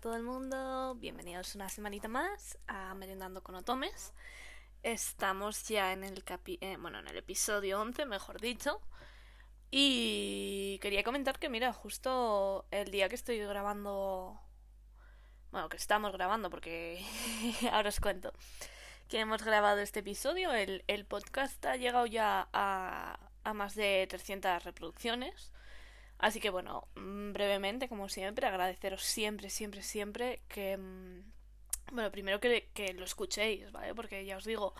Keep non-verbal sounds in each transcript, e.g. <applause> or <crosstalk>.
todo el mundo, bienvenidos una semanita más a Merendando con Otomes. Estamos ya en el capi eh, bueno, en el episodio 11, mejor dicho. Y quería comentar que mira, justo el día que estoy grabando bueno, que estamos grabando porque <laughs> ahora os cuento que hemos grabado este episodio, el, el podcast ha llegado ya a, a más de 300 reproducciones. Así que bueno, mm, brevemente, como siempre, agradeceros siempre, siempre, siempre que... Mm, bueno, primero que, que lo escuchéis, ¿vale? Porque ya os digo,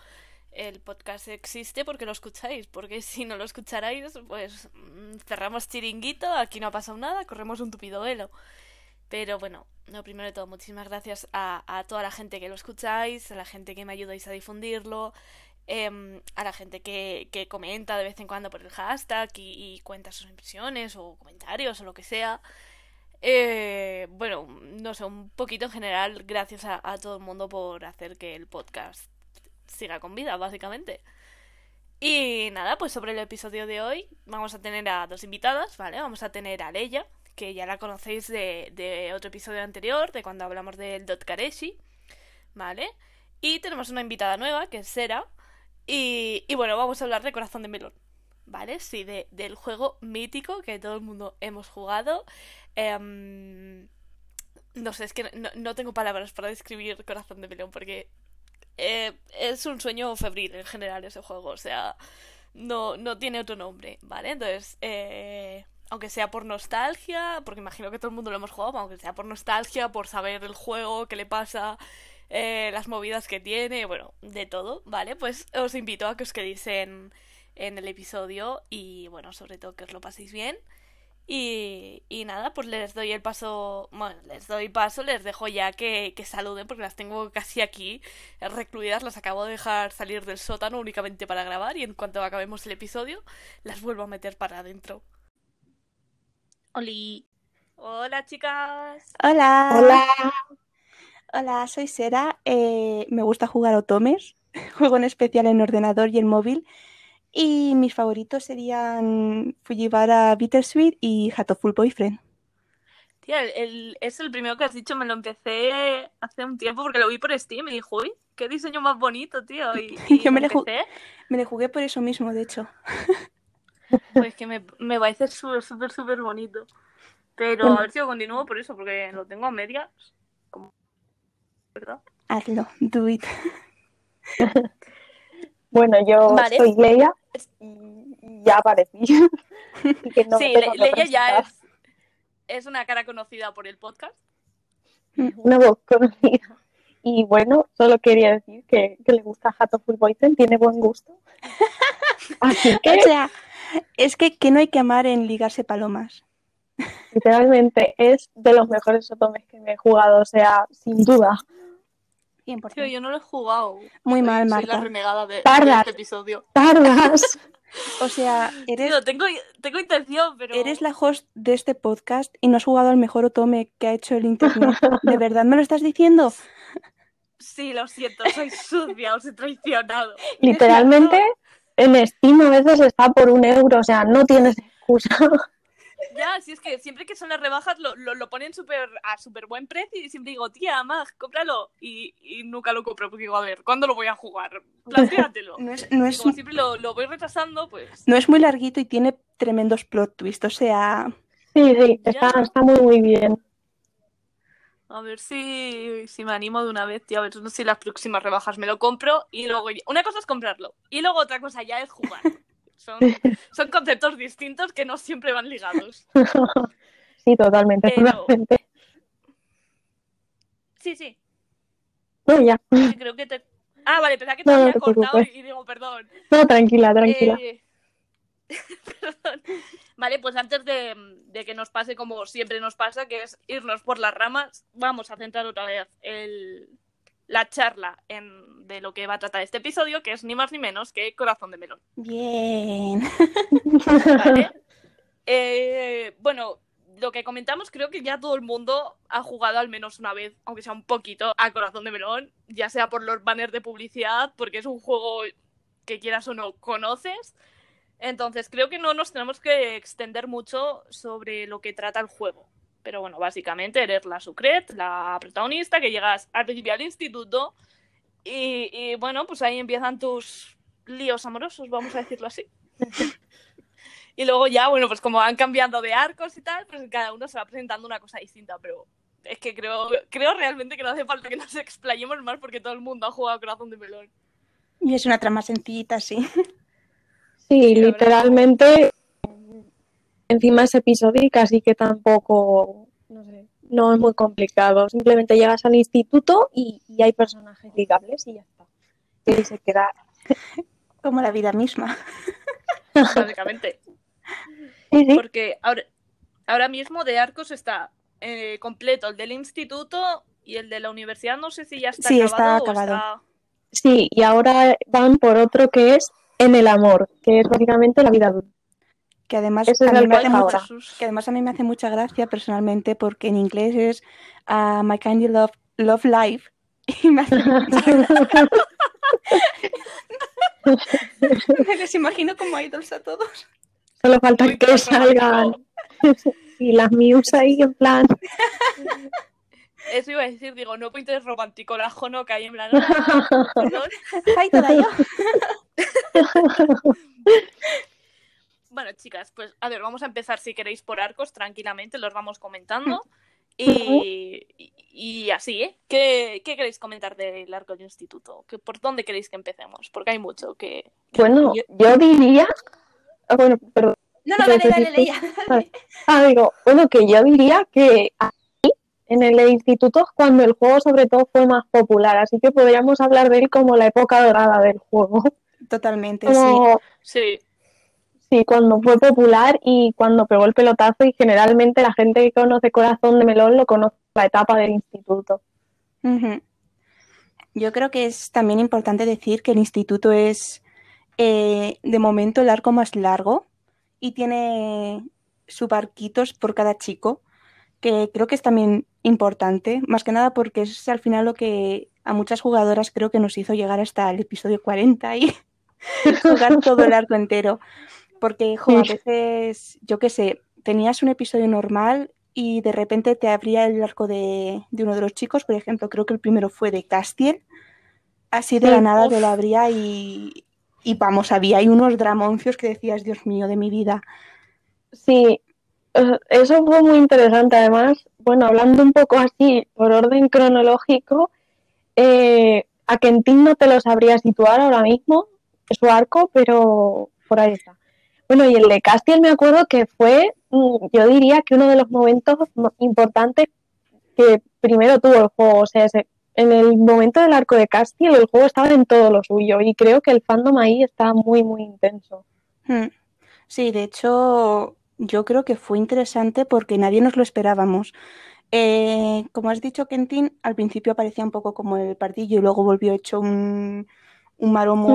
el podcast existe porque lo escucháis, porque <laughs> si no lo escucharais, pues mm, cerramos chiringuito, aquí no ha pasado nada, corremos un tupido velo. Pero bueno, no, primero de todo, muchísimas gracias a, a toda la gente que lo escucháis, a la gente que me ayudáis a difundirlo, Em, a la gente que, que, comenta de vez en cuando por el hashtag y, cuenta sus impresiones o comentarios o lo que sea. Eh, bueno, no sé, un poquito en general, gracias a, todo el mundo por hacer que el podcast siga con vida, básicamente. Y nada, pues sobre el episodio de hoy vamos a tener a dos invitadas, ¿vale? Vamos a tener a Leia, que ya la conocéis de, de otro episodio anterior, de cuando hablamos del Dot Kareshi, ¿vale? Y tenemos una invitada nueva, que es Sera, y, bueno, vamos a hablar de Corazón de Melón. ¿Vale? Sí, de, del juego mítico que todo el mundo hemos jugado. Em, no sé, es que no, tengo palabras para describir Corazón de Melón porque eh, es un sueño febril en general ese juego. O sea, no, no tiene otro nombre, ¿vale? Entonces, eh, aunque sea por nostalgia, porque imagino que todo el mundo lo hemos jugado, aunque sea por nostalgia, por saber el juego, qué le pasa, eh, las movidas que tiene, bueno, de todo, ¿vale? Pues os invito a que os quedéis en, en el episodio y, bueno, sobre todo que os lo paséis bien. Y, y, nada, pues les doy el paso, bueno, les doy paso, les dejo ya que, que, saluden porque las tengo casi aquí recluidas, las acabo de dejar salir del sótano únicamente para grabar y en cuanto acabemos el episodio las vuelvo a meter para adentro. Oli. Hola chicas. Hola. Hola. Hola, soy Sera. Eh, me gusta jugar Otomes. <laughs> Juego en especial en ordenador y en móvil. Y mis favoritos serían Fujiwara Bittersweet y Hatoful Boyfriend. Tía, el, es el primero que has dicho, me lo empecé hace un tiempo porque lo vi por Steam y dije, uy, qué diseño más bonito, tío. Y, <laughs> Yo me, le jugué, me le jugué por eso mismo, de hecho. <laughs> Pues que me, me parece súper, súper, súper bonito. Pero a ver si lo continúo por eso, porque lo tengo a medias. ¿Verdad? Hazlo, do it. <laughs> bueno, yo soy Leia y ya aparecí. <laughs> sí, Leia ya es, es una cara conocida por el podcast. Una voz conocida. Y bueno, solo quería decir que, que le gusta Hato Full Boysen, tiene buen gusto. <laughs> Así que... O sea, es que, que no hay que amar en ligarse palomas. Literalmente es de los mejores otomes que me he jugado, o sea, sin duda. Yo no lo he jugado. Muy mal, Marta. Soy la renegada de, tardas, este episodio. Tardas. <laughs> o sea, eres... tengo, tengo intención, pero... Eres la host de este podcast y no has jugado al mejor otome que ha hecho el internet. ¿De verdad me lo estás diciendo? Sí, lo siento, soy sucia, os he traicionado. <laughs> Literalmente, en Steam a veces está por un euro, o sea, no tienes excusa. Ya, si es que siempre que son las rebajas lo, lo, ponen super, a súper buen precio y siempre digo, tía, Mag, cómpralo. Y, y, nunca lo compro porque digo, a ver, ¿cuándo lo voy a jugar? Plantéatelo. <laughs> No es, no es como siempre lo, lo, voy retrasando, pues... No es muy larguito y tiene tremendos plot twists, o sea... Sí, sí, está, está muy, muy bien. A ver si, si me animo de una vez, tío. A ver si las próximas rebajas me lo compro y luego... Una cosa es comprarlo y luego otra cosa ya es jugar. Son, son conceptos distintos que no siempre van ligados. <laughs> Sí, totalmente, totalmente. Sí, sí. No, ya. Creo que te... Ah, vale, pensaba que te había cortado y digo, perdón. No, tranquila, tranquila. Eh... <laughs> perdón. Vale, pues antes de, de, que nos pase como siempre nos pasa, que es irnos por las ramas, vamos a centrar otra vez el, la charla en, de lo que va a tratar este episodio, que es ni más ni menos que Corazón de Melón. Bien. ¿Vale? <laughs> Eh, bueno, lo que comentamos, creo que ya todo el mundo ha jugado al menos una vez, aunque sea un poquito, a Corazón de Melón, ya sea por los banners de publicidad, porque es un juego que quieras o no conoces. Entonces, creo que no nos tenemos que extender mucho sobre lo que trata el juego, Pero bueno, básicamente eres la Sucret, la protagonista, que llegas al principio al instituto y, y bueno, pues ahí empiezan tus líos amorosos, vamos a decirlo así. <laughs> y luego ya, bueno, pues como van cambiando de arcos y tal, pues cada uno se va presentando una cosa distinta, pero es que creo, creo realmente que no hace falta que nos explayemos más porque todo el mundo ha jugado Corazón de Melón. Y es una trama sencillita, sí. Sí, literalmente encima es episódica, así que tampoco, no sé, no es muy complicado. Simplemente llegas al instituto y, y hay personajes ligables y ya está. Y se queda. <laughs> Como la vida misma. <laughs> Básicamente. Sí, sí. Porque ahora, ahora mismo de arcos está eh, completo el del instituto y el de la universidad. No sé si ya está Sí, acabado. está o acabado. está- Sí, y ahora van por otro que es En el amor, que es básicamente la vida adulta. Que además, es a mí me hace que además a mí me hace mucha gracia personalmente porque en inglés es ah, My Candy Love, Love Life. <laughs> Y me hace <laughs> me les imagino como idols a todos. Solo falta Muy que salgan <laughs> y las Muse ahí en plan. Eso iba a decir, digo, no puedo interés romántico, la jono que hay en plan. "Ah, perdón". Ay, todavía. Bueno, chicas, pues a ver, vamos a empezar si queréis por arcos tranquilamente, los vamos comentando. <laughs> Y, y- y así, ¿eh? ¿Qué, qué queréis comentar del arco del instituto? ¿Qué, ¿Por dónde queréis que empecemos? Porque hay mucho que... Bueno, yo diría. ah, Bueno, perdón. No, no, dale, dale, dale, ya. <laughs> <laughs> Ah, digo, bueno, que yo diría que aquí, en el instituto, es cuando el juego sobre todo fue más popular, así que podríamos hablar de él como la época dorada del juego. Totalmente. Como, Sí, sí, cuando fue popular y cuando pegó el pelotazo y generalmente la gente que conoce Corazón de Melón lo conoce la etapa del instituto. Yo creo que es también importante decir que el instituto es eh, de momento el arco más largo y tiene subarquitos por cada chico, que creo que es también importante, más que nada porque es al final lo que a muchas jugadoras creo que nos hizo llegar hasta el episodio 40 y <laughs> jugar todo el arco entero. Porque, jo, a veces, yo qué sé, tenías un episodio normal y de repente te abría el arco de, de uno de los chicos, por ejemplo, creo que el primero fue de Castiel, así de Sí, la nada uf. te lo abría y, y vamos, había ahí unos dramoncios que decías, Dios mío, de mi vida. Sí, eh, eso fue muy interesante. Además, bueno, hablando un poco así por orden cronológico, eh, a Kentin no te lo sabría situar ahora mismo, su arco, pero por ahí está. Bueno, y el de Castiel me acuerdo que fue, mm, yo diría que uno de los momentos mo- importantes que primero tuvo el juego. O sea, en el momento del arco de Castiel, el juego estaba en todo lo suyo y creo que el fandom ahí está muy, muy intenso. Hmm. Sí, de hecho, yo creo que fue interesante porque nadie nos lo esperábamos. Eh, como has dicho, Kentin, al principio parecía un poco como el pardillo y luego volvió hecho un, un maromo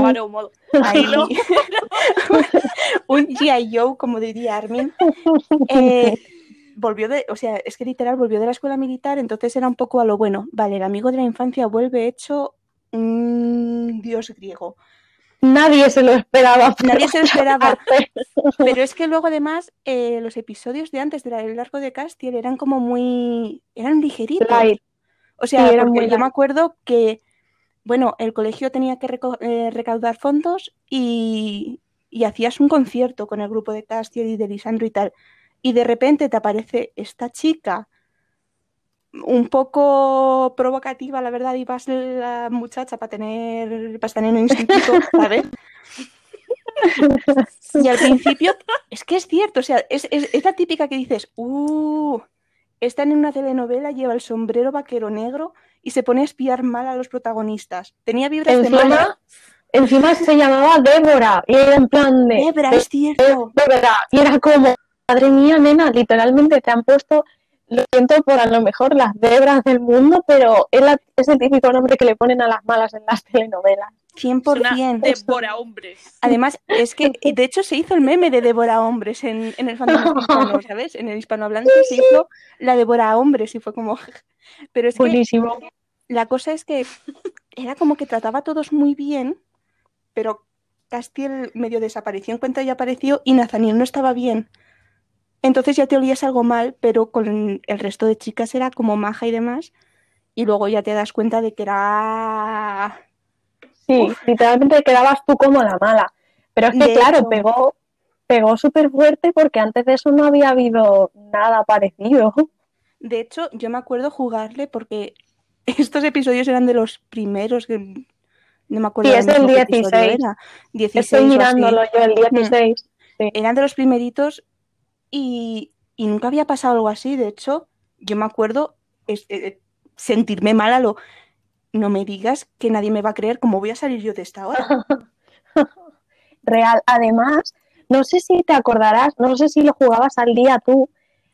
un G.I. <laughs> <laughs> Joe, como diría Armin. Eh, volvió de, o sea, es que literal volvió de la escuela militar, entonces era un poco a lo bueno. Vale, el amigo de la infancia vuelve hecho un dios griego. Nadie se lo esperaba. Nadie se lo esperaba. <laughs> Pero es que luego además eh, los episodios de antes del arco de Castiel eran como muy... eran ligeritos. Light. O sea, Sí, porque yo me acuerdo que, bueno, el colegio tenía que eh, recaudar fondos y, hacías un concierto con el grupo de Castiel y de Lisandro y tal. Y de repente te aparece esta chica un poco provocativa, la verdad, y vas la muchacha para tener, para en un instituto, ¿sabes? Y al principio, es que es cierto, o sea, es, es, es la típica que dices, uh, están en una telenovela, lleva el sombrero vaquero negro y se pone a espiar mal a los protagonistas. Tenía vibras de mala. Encima, encima se llamaba Débora y era en plan de Debra, es cierto. Débora y era como madre mía nena literalmente te han puesto lo siento por a lo mejor las debras del mundo pero es, la- es el típico nombre que le ponen a las malas en las telenovelas 100%. Devora hombres. Además, es que de hecho se hizo el meme de Devora Hombres en, en el fandom <laughs> hispano, ¿sabes? En el hispanohablante se hizo la Devora Hombres y fue como. <laughs> Pero es que buenísimo la cosa es que era como que trataba a todos muy bien, pero Castiel medio desapareció en cuanto ella apareció y Nathaniel no estaba bien. Entonces ya te olías algo mal, pero con el resto de chicas era como maja y demás. Y luego ya te das cuenta de que era... Sí, literalmente quedabas tú como la mala. Pero es que, De claro, hecho- pegó, pegó súper fuerte porque antes de eso no había habido nada parecido. De hecho, yo me acuerdo jugarle porque <laughs> estos episodios eran de los primeros que no me acuerdo Sí, es del mismo qué episodio 16. era. 16 Estoy mirándolo yo, el 16. Sí. Eran de los primeritos y, y nunca había pasado algo así. De hecho, yo me acuerdo es- eh, sentirme mal a lo. No me digas que nadie me va a creer cómo voy a salir yo de esta hora. <laughs> Real. Además, no sé si te acordarás, no sé si lo jugabas al día tú,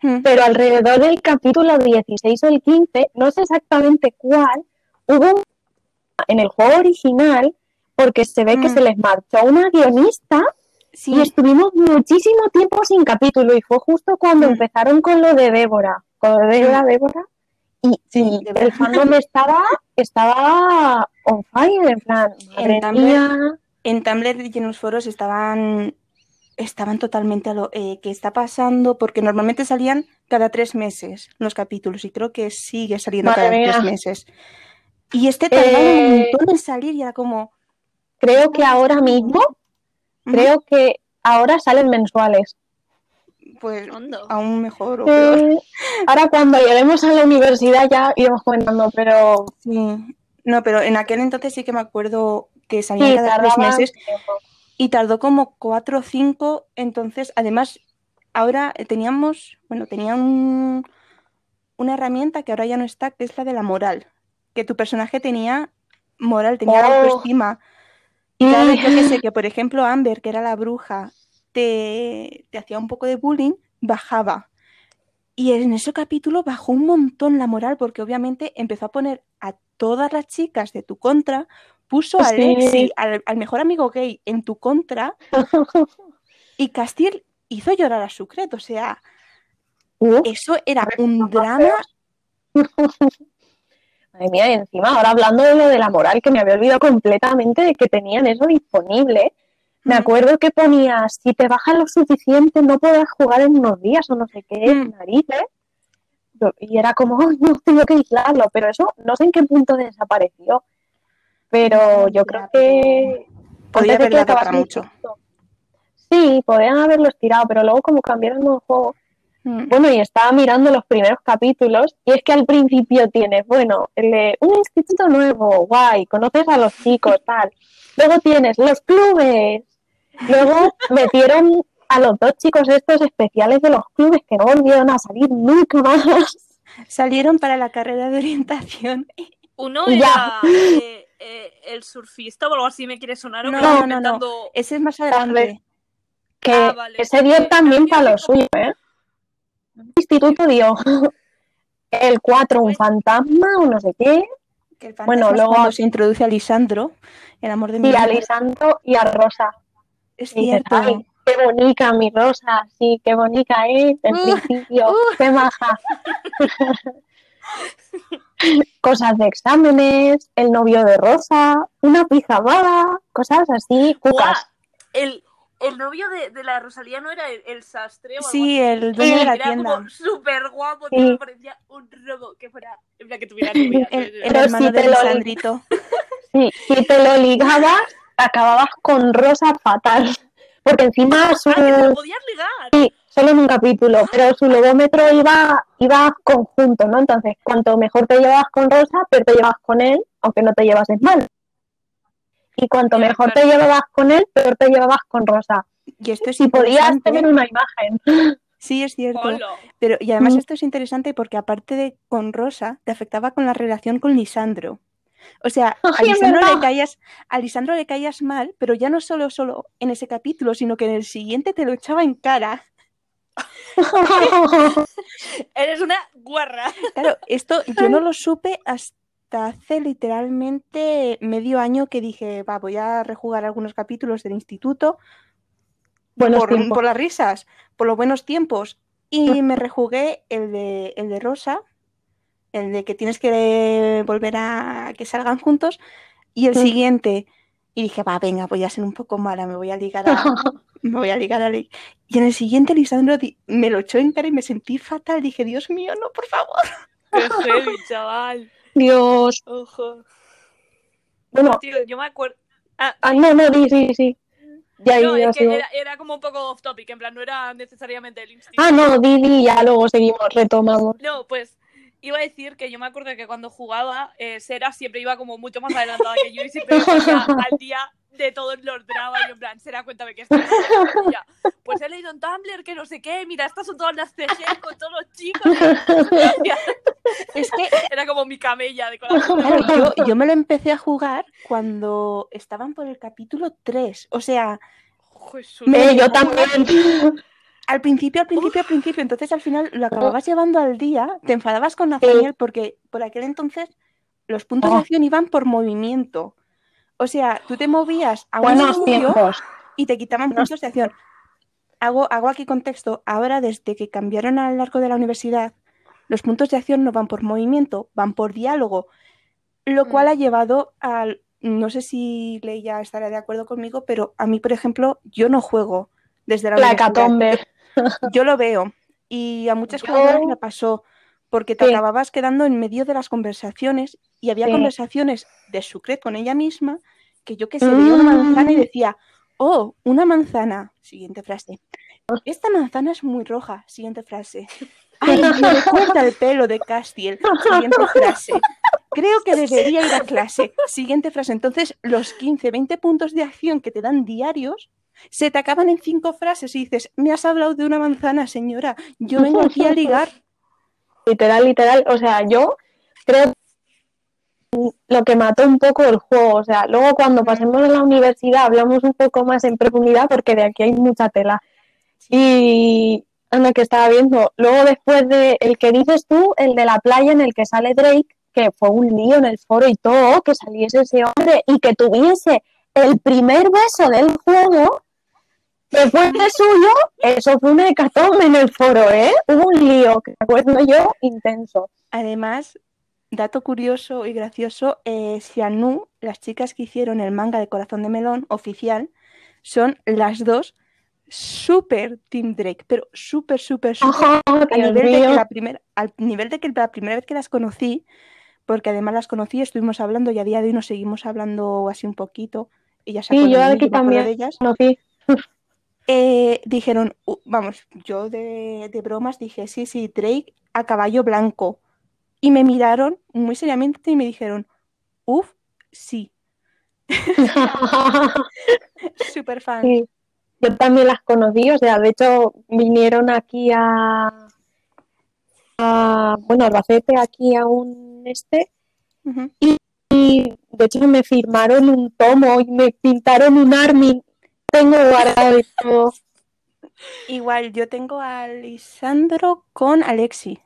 Mm. pero alrededor del capítulo 16 o el 15, no sé exactamente cuál, hubo un- en el juego original, porque se ve que Mm. se les marchó una guionista Sí, y estuvimos muchísimo tiempo sin capítulo y fue justo cuando Mm. empezaron con lo de Débora, con lo de Débora, Débora, y, Sí, el fandom estaba, estaba on fire, en plan, madre Tumblr- mía. en Tumblr y en los foros estaban, estaban totalmente a lo eh, que está pasando, porque normalmente salían cada tres meses los capítulos y creo que sigue saliendo Madre cada tres meses. Y este tardaba Eh, un montón en salir y era como, Creo que ahora mismo, "Ujú, creo que ahora salen mensuales. Pues Hondo. aún mejor o peor. Eh, ahora cuando lleguemos a la universidad ya iremos comentando, pero Sí. No, pero en aquel entonces sí que me acuerdo que salían sí, cada tres meses tiempo. y tardó como cuatro o cinco. Entonces, además, ahora teníamos, bueno, tenía un- una herramienta que ahora ya no está, que es la de la moral. Que tu personaje tenía moral, tenía Oh. autoestima. Y vez, yo que sé, que por ejemplo Amber, que era la bruja, te, te hacía un poco de bullying, bajaba. Y en ese capítulo bajó un montón la moral, porque obviamente empezó a poner a todas las chicas de tu contra, puso a Sí. Alexi, al, al mejor amigo gay, en tu contra, <laughs> y Castiel hizo llorar a Sucret. O sea, eso era un drama. <laughs> Madre mía, y encima ahora hablando de lo de la moral, que me había olvidado completamente de que tenían eso disponible. Me acuerdo que ponía, si te baja lo suficiente no podrás jugar en unos días o no sé qué, Mm. narices. Yo- Y era como, "Ay, <laughs> no, tengo que aislarlo, pero eso no sé en qué punto desapareció. Pero yo creo que... Podía antes de haber que dado para mucho. Sí, podrían haberlo estirado, pero luego como cambiaron el juego, Mm. bueno, y estaba mirando los primeros capítulos y es que al principio tienes, bueno, el un instituto nuevo, guay, conoces a los chicos, tal. Luego tienes los clubes. Luego metieron a los dos chicos estos especiales de los clubes que no volvieron a salir nunca más. Salieron para la carrera de orientación. Uno era eh, eh, el surfista o algo así, me quiere sonar. No, no, no. Ese es más adelante. Que Ah, vale, ese dio también para lo como- suyo, ¿eh? El instituto dio <laughs> el 4 un fantasma o no sé qué, Que el fantasma Bueno, luego- se introduce a Lisandro, el amor de mi y a vida. Lisandro y a Rosa. Es cierto. "Ay, qué bonita mi Rosa, sí, qué bonita es, en Uh, principio, uh. qué maja. <laughs> Cosas de exámenes, el novio de Rosa, una pijamada, cosas así, cucas. el, el novio de, de la Rosalía no era el, el sastre o algo Sí, así? el dueño de la Era tienda. súper guapo, Sí. me parecía un robo que fuera, que tuviera <laughs> novia. El, el hermano si de Lisandrito. <laughs> Sí, si te lo ligabas, acababas con Rosa fatal. Porque encima su, Ah, que te lo podías ligar. Sí, solo en un capítulo, pero su logómetro iba, iba conjunto, ¿no? Entonces, cuanto mejor te llevas con Rosa, peor te llevas con él, aunque no te llevases mal. Y cuanto mejor claro. te llevabas con él, peor te llevabas con Rosa. Y esto es Si podías tener una imagen. <laughs> Sí, es cierto. Pero, y además Mm. esto es interesante porque aparte de con Rosa, te afectaba con la relación con Lisandro. O sea, <laughs> a Lisandro le caías, a Lisandro le caías mal, pero ya no solo, solo en ese capítulo, sino que en el siguiente te lo echaba en cara. <laughs> Eres una guarra. Claro, esto yo no lo supe hasta hace literalmente medio año que dije, va, voy a rejugar algunos capítulos del instituto por, por las risas, por los buenos tiempos. Y me rejugué el de, el de Rosa, el de que tienes que volver a que salgan juntos, y el Mm. siguiente. Y dije, va, venga, voy a ser un poco mala, me voy a ligar a, <laughs> me voy a ligar a. Y en el siguiente Lisandro me lo echó en cara y me sentí fatal. Dije, Dios mío, no, por favor. Qué heavy, chaval. Dios. Ojo. Bueno, Tío, yo me acuerdo. Ah, ah, no, no, di, sí, sí. Ya, no, ya es que era, era como un poco off topic, en plan, no era necesariamente el instinto. Ah, no, di, di, ya luego seguimos, retomamos. No, pues iba a decir que yo me acuerdo que cuando jugaba, eh, Sera siempre iba como mucho más adelantada que yo y siempre ponía <laughs> al día de todos los dramas y en plan, Sera, cuéntame qué está ya, Pues he leído en Tumblr que no sé qué, mira, estas son todas las CG con todos los chicos. <laughs> Es que <laughs> Era como mi camella de corazón. claro, yo, yo me lo empecé a jugar cuando estaban por el capítulo 3. O sea, Jesús. Me- yo también. Al principio, al principio, al principio. Entonces al final lo acababas llevando al día, te enfadabas con Nathaniel porque por aquel entonces los puntos de Oh. acción iban por movimiento. O sea, tú te movías a un y te quitaban puntos de acción. Hago, hago aquí contexto. Ahora, desde que cambiaron a lo largo de la universidad, los puntos de acción no van por movimiento, van por diálogo. Lo cual Mm. ha llevado al. No sé si Leia estará de acuerdo conmigo, pero a mí, por ejemplo, yo no juego desde la La universidad. <laughs> Yo lo veo. Y a muchas jugadoras le pasó. Porque te Sí. acababas quedando en medio de las conversaciones y había Sí. conversaciones de Sucret con ella misma que yo que sé, veía una manzana y Mm. decía, oh, una manzana. Siguiente frase. Esta manzana es muy roja. Siguiente frase. <laughs> Ay, me recuerda el pelo de Castiel. Siguiente frase. Creo que debería ir a clase. Siguiente frase. Entonces, los 15, 20 puntos de acción que te dan diarios se te acaban en cinco frases y dices, me has hablado de una manzana, señora. Yo vengo aquí a ligar. <laughs> Literal, literal. O sea, yo creo lo que mató un poco el juego. O sea, luego cuando pasemos a la universidad hablamos un poco más en profundidad porque de aquí hay mucha tela. Y anda que estaba viendo. Luego después de el que dices tú, el de la playa en el que sale Drake, que fue un lío en el foro y todo, que saliese ese hombre y que tuviese el primer beso del juego después de suyo, eso fue una hecatombe en el foro, ¿eh? Hubo un lío, que me acuerdo yo, intenso. Además, dato curioso y gracioso, eh, Xianu, las chicas que hicieron el manga de Corazón de Melón oficial, son las dos super Team Drake, pero súper, súper, súper a nivel de que la primera, al nivel de que la primera vez que las conocí, porque además las conocí, estuvimos hablando y a día de hoy nos seguimos hablando así un poquito. Ellas se Sí, yo aquí también. de ellas. Conocí. Eh, dijeron, "Uh", vamos, yo de, de bromas dije, sí, sí, Drake a caballo blanco. Y me miraron muy seriamente y me dijeron, uff, sí, <laughs> súper fan. Sí, yo también las conocí, o sea, de hecho vinieron aquí a, a bueno, Albacete, aquí a un este, Ujú. y de hecho me firmaron un tomo y me pintaron un Armin. Tengo guardado y todo. Igual, yo tengo a Lisandro con Alexi.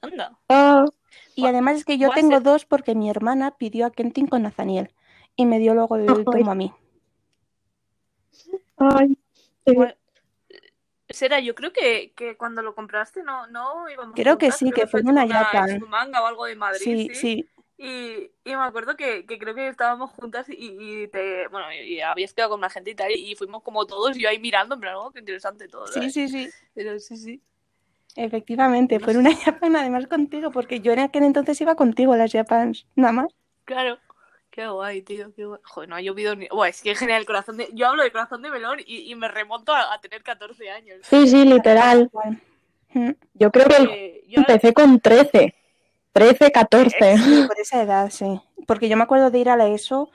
Anda. Ah, Y además es que yo tengo dos porque mi hermana pidió a Kentin con Nathaniel y me dio luego el Ay. tomo a mí. ay. Bueno, Sera, yo creo que, que cuando lo compraste no, no íbamos Creo que sí, que fue en una Japan. manga o algo de Madrid, Sí, sí. sí, Y, y me acuerdo que, que creo que estábamos juntas y, y te, bueno, y habías quedado con más gente y tal, y fuimos como todos, yo ahí mirando, en plan, oh, qué interesante todo. sí, sí, sí. Pero sí, sí. Efectivamente, fue en una Japan además contigo, porque yo en aquel entonces iba contigo a las Japans, nada más. Claro. Qué guay, tío, qué guay. Joder, no ha llovido ni... Buah, es que genial el corazón de... Yo hablo de corazón de melón y, y me remonto a, a tener 14 años. Sí, sí, literal. Yo creo que Eh, yo ahora- empecé con 13, 13, 14. sí, <laughs> por esa edad, sí. Porque yo me acuerdo de ir a la ESO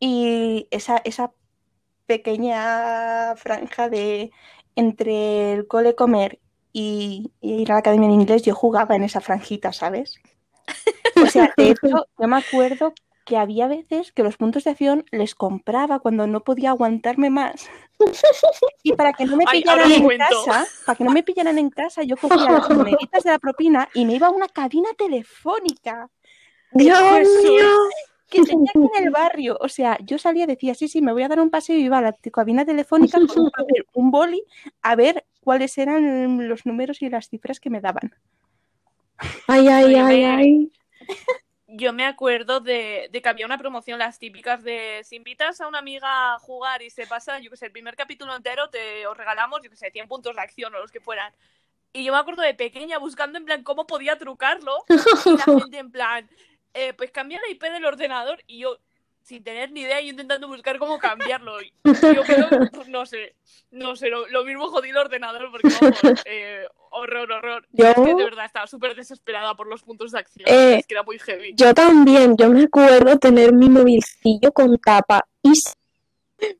y esa, esa pequeña franja de entre el cole comer y, y ir a la academia de inglés, yo jugaba en esa franjita, ¿sabes? <laughs> O sea, de hecho, yo me acuerdo que había veces que los puntos de acción les compraba cuando no podía aguantarme más. <laughs> Y para que no me pillaran en cuento. casa, para que no me pillaran en casa, yo cogía las moneditas de la propina y me iba a una cabina telefónica Dios Jesús. mío. que tenía aquí en el barrio. O sea, yo salía y decía, sí, sí, me voy a dar un paseo y iba a la cabina telefónica con un papel, un boli, a ver cuáles eran los números y las cifras que me daban. Ay, ay, ay, ay. Yo me acuerdo de, de que había una promoción, las típicas de si invitas a una amiga a jugar y se pasa, yo que sé, el primer capítulo entero, te os regalamos, yo que sé, 100 puntos de acción o los que fueran. Y yo me acuerdo de pequeña buscando en plan cómo podía trucarlo. Y la <laughs> gente en plan, eh, pues cambia la IP del ordenador. Y yo, sin tener ni idea, yo intentando buscar cómo cambiarlo. Y yo creo, no sé, no sé, lo, lo mismo jodí el ordenador porque vamos, eh, horror, horror. Yo- Es que de verdad estaba súper desesperada por los puntos de acción. Eh, es que era muy heavy. Yo también, yo me acuerdo tener mi movilcillo con tapa y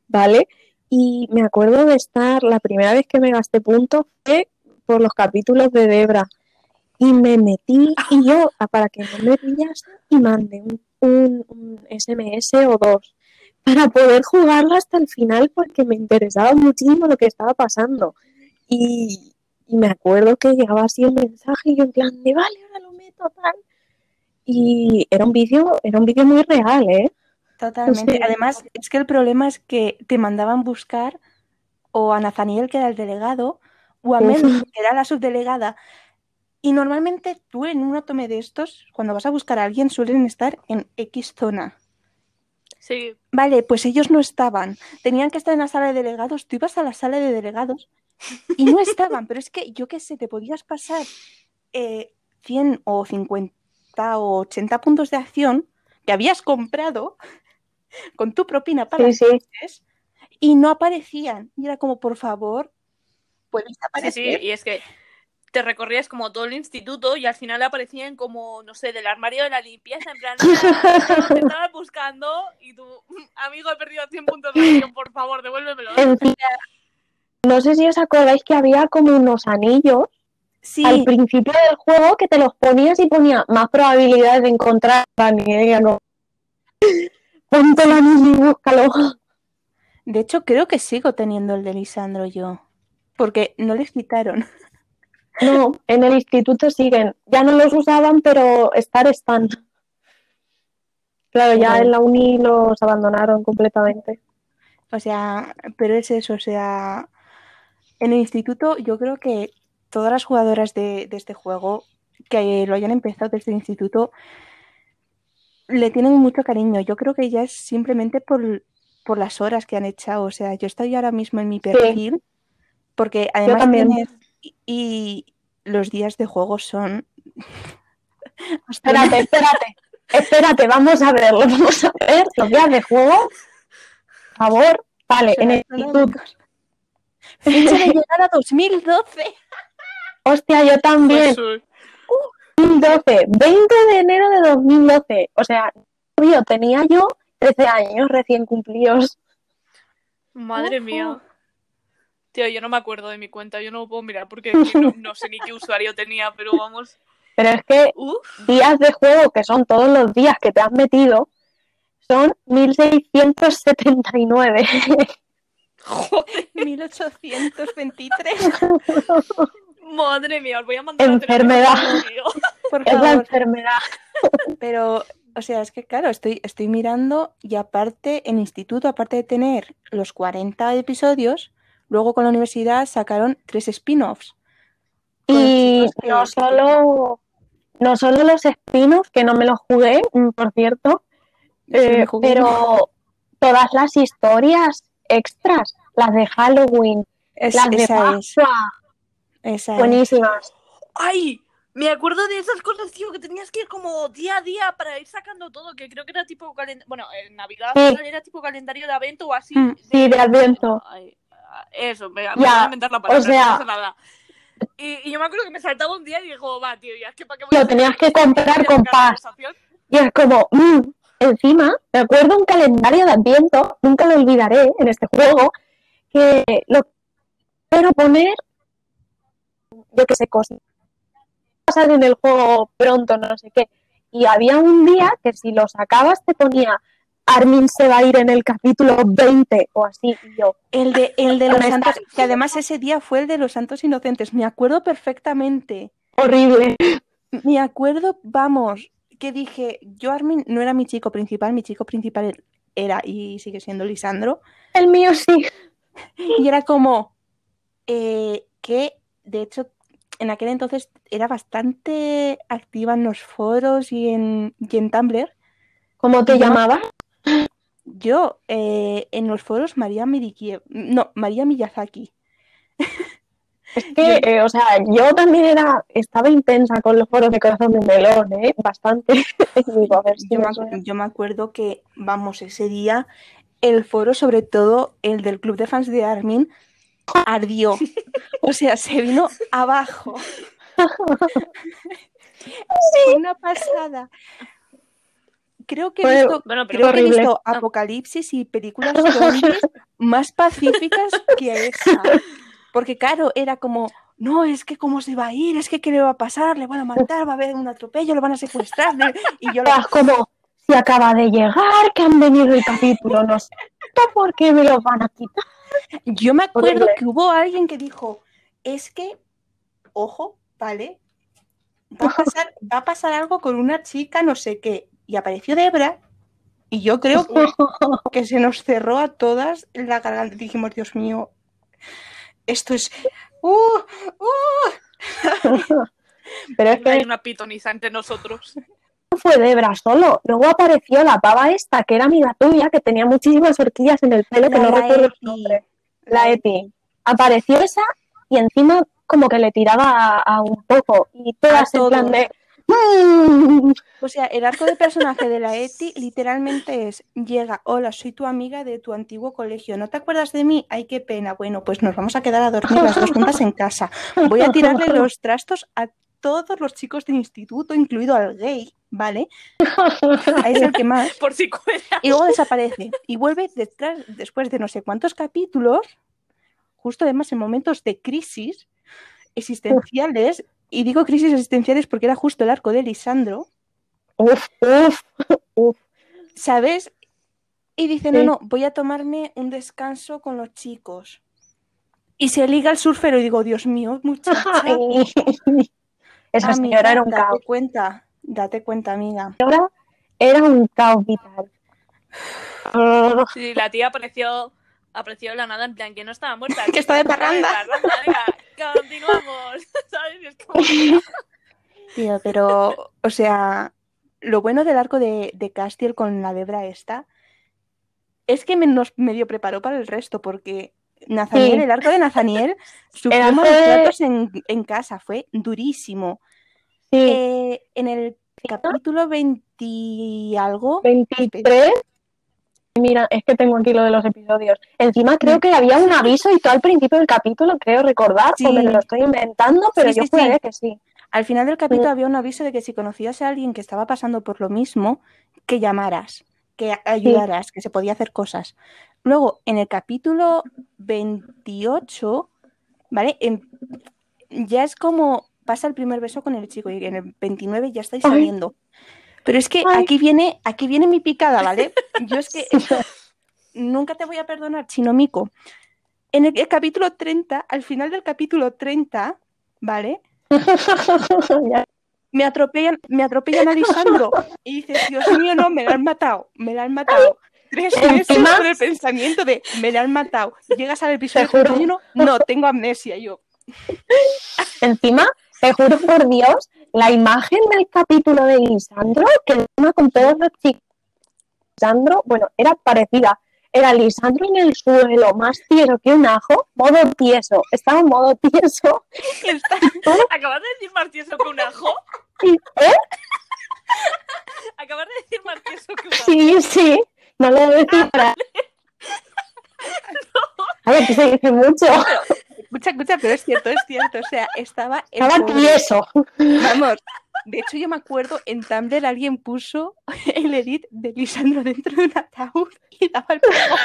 ¿vale? Y me acuerdo de estar, la primera vez que me gasté puntos fue por los capítulos de Debra. Y me metí y yo, ah, para que no me pillase, y mandé un, un- un SMS o dos para poder jugarlo hasta el final porque me interesaba muchísimo lo que estaba pasando. Y, y me acuerdo que llegaba así el mensaje y yo en plan de, vale, ahora lo meto, tal. Y era un vídeo, era un vídeo muy real, ¿eh? Totalmente. Además, es que el problema es que te mandaban buscar o a Nathaniel, que era el delegado, o a. Mel, que era la subdelegada. Y normalmente tú en un tome de estos, cuando vas a buscar a alguien, suelen estar en X zona. Sí, Vale, pues ellos no estaban. Tenían que estar en la sala de delegados. Tú ibas a la sala de delegados y no estaban. Pero es que yo qué sé, te podías pasar eh, 100 o 50 o 80 puntos de acción que habías comprado con tu propina para Sí, sí. clases y no aparecían. Y era como, por favor, puedes sí, sí, aparecer. y es que te recorrías como todo el instituto y al final aparecían como, no sé, del armario de la limpieza, en plan, <laughs> "Mira, te estabas buscando y tú, amigo, he perdido 100 puntos de acción, por favor, devuélvemelo. No sé si os acordáis que había como unos anillos Sí, al principio del juego que te los ponías y ponía más probabilidades de encontrar a Daniel, no. <laughs> Ponte el anillo y búscalo. de hecho creo que sigo teniendo el de Lisandro yo, porque no les quitaron. No, en el instituto siguen. Ya no los usaban, pero estar están. Claro, ya en la uni los abandonaron completamente. O sea, pero es eso, o sea, en el instituto yo creo que todas las jugadoras de, de este juego que lo hayan empezado desde el instituto le tienen mucho cariño. Yo creo que ya es simplemente por, por las horas que han echado. O sea, yo estoy ahora mismo en mi perfil porque además tienes- y, los días de juego son... <laughs> Espérate, espérate, espérate, vamos a verlo, vamos a ver los días de juego. Por favor, vale, en el instituto. Fecha de llegar a 2012. Hostia, yo también. Pues, eh, 2012, 20 de enero de 2012. O sea, yo tenía yo 13 años recién cumplidos. madre mía. Tío, yo no me acuerdo de mi cuenta, yo no lo puedo mirar porque no, no sé ni qué usuario tenía, pero vamos. Pero es que Uf, días de juego, que son todos los días que te has metido, son 1679. joder, 1823. madre mía, os voy a mandar a Enfermedad. tío. Por es la favor. enfermedad. Pero, o sea, es que claro, estoy, estoy mirando y aparte, en instituto, aparte de tener los 40 episodios, luego con la universidad sacaron tres spin-offs. Y no solo, no solo los spin-offs, que no me los jugué, mm, por cierto, eh, pero todas las historias extras, las de Halloween, Es- las de Pascua, es. buenísimas. ¡Ay! Me acuerdo de esas cosas, tío, que tenías que ir como día a día para ir sacando todo, que creo que era tipo calendario. Bueno, en Navidad Sí. era tipo calendario de Advento o así. Mm, sí, de Adviento. Ay, eso, me, me a inventar la palabra, o sea- no pasa nada. Y, y yo me acuerdo que me saltaba un día y digo, va, tío, ya es que para qué voy Lo a tenías que comprar con paz. Y es como, mm, encima, me acuerdo un calendario de Adviento, nunca lo olvidaré en este juego, que lo quiero poner, yo que sé, cosas pasar en el juego pronto, no sé qué. Y había un día que si lo sacabas te ponía Armin se va a ir en el capítulo 20 o así. Y yo, El de, el de No los santos, que además ese día fue el de los santos inocentes. Me acuerdo perfectamente. horrible. Me acuerdo, vamos, que dije, yo Armin no era mi chico principal, mi chico principal era y sigue siendo Lisandro. El mío sí. Y era como eh, que, de hecho, en aquel entonces era bastante activa en los foros y en, y en Tumblr. ¿Cómo te llamabas? Yo, eh, en los foros, María Mirikiev, no, María Miyazaki. Es <laughs> que, eh, o sea, yo también era, estaba intensa con los foros de corazón de melón, ¿eh? Bastante. <laughs> Digo, si Yo me yo me acuerdo que, vamos, ese día el foro, sobre todo el del club de fans de Armin, ardió. <laughs> O sea, se vino abajo. Fue una pasada. Creo que he visto, Bueno, pero creo que he visto apocalipsis y películas <laughs> zombies más pacíficas que esa. Porque claro, era como, no, es que cómo se va a ir, es que qué le va a pasar, le van a matar, va a haber un atropello, lo van a secuestrar. Y yo Era como, si acaba de llegar, que han venido el capítulo, no sé por qué me lo van a quitar. Yo me acuerdo que hubo alguien que dijo, es que, ojo, ¿vale? Va a pasar, va a pasar algo con una chica, no sé qué. Y apareció Debra, y yo creo que, <laughs> que se nos cerró a todas la garganta. Dijimos, Dios mío, esto es... ¡Uh! ¡Uh! <laughs> Pero es que hay una pitoniza entre nosotros. no fue Debra solo. Luego apareció la pava esta, que era amiga tuya, que tenía muchísimas horquillas en el pelo, que no recuerdo su nombre. La Eti. Apareció esa y encima como que le tiraba a, a un poco. Y todas en todos. plan de... <laughs> O sea, el arco de personaje de la Eti literalmente es, llega, hola, soy tu amiga de tu antiguo colegio, ¿no te acuerdas de mí? Ay, qué pena. Bueno, pues nos vamos a quedar a dormir las dos juntas en casa. Voy a tirarle los trastos a todos los chicos del instituto, incluido al gay, ¿vale? Ahí es el que más. Por si cuela. Y luego desaparece. Y vuelve detrás, después de no sé cuántos capítulos, justo además en momentos de crisis existenciales, y digo crisis existenciales porque era justo el arco de Lisandro, Uf, uf, uf. ¿sabes? Y dice, no, Sí. no, voy a tomarme un descanso con los chicos. Y se liga al surfero y digo, Dios mío, muchacha. <laughs> Esa amiga, señora era un date caos. cuenta, date cuenta, amiga. Era un caos vital. Ah, Sí, la tía apareció, apareció de la nada en plan que no estaba muerta. <laughs> Que está de parranda. Continuamos. <laughs> ¿Sabes? Y es como- <laughs> Tío, pero, o sea, lo bueno del arco de, de Castiel con la Debra esta es que me, nos medio preparó para el resto, porque Nathaniel, Sí. el arco de arco <laughs> malos de- tratos en, en casa, fue durísimo. Sí, Eh, en el capítulo 20 y algo, 23. Mira, es que tengo aquí lo de los episodios. Encima creo que había un aviso y todo al principio del capítulo, creo recordar, o me Sí. lo estoy inventando, pero Sí, yo sí, juraría sí. que sí. al final del capítulo Mm. había un aviso de que si conocías a alguien que estaba pasando por lo mismo, que llamaras, que ayudaras, que se podía hacer cosas. Luego, en el capítulo 28, ¿vale? En- ya es como pasa el primer beso con el chico y en el 29 ya estáis Ay. Pero es que Ay. aquí viene, aquí viene mi picada, ¿vale? <laughs> Yo es que esto nunca te voy a perdonar, Chinomico. En el, el capítulo 30, al final del capítulo 30, ¿vale? <laughs> Me atropellan, me atropellan a Lisandro. Y dices, Dios mío, no, me la han matado, me la han matado. Tres meses Encima- con el pensamiento de me la han matado. Llegas al episodio. 31, no, tengo amnesia. Yo, <laughs> Encima, te juro por Dios, la imagen del capítulo de Lisandro, que encima con todos los chicos, Lisandro, bueno, era parecida. Era Lisandro en el suelo, más tieso que un ajo, modo tieso. Estaba en modo tieso. <laughs> está- ¿Acabas de decir más tieso que un ajo? ¿eh? ¿Acabas de decir más tieso que un ajo? Sí, sí. No lo debo decir para. <laughs> A ver, que se dice mucho. escucha, escucha, pero es cierto, es cierto. O sea, estaba Estaba tieso. Vamos. De hecho, yo me acuerdo en Tumblr alguien puso el edit de Lisandro dentro de un ataúd y daba el pego.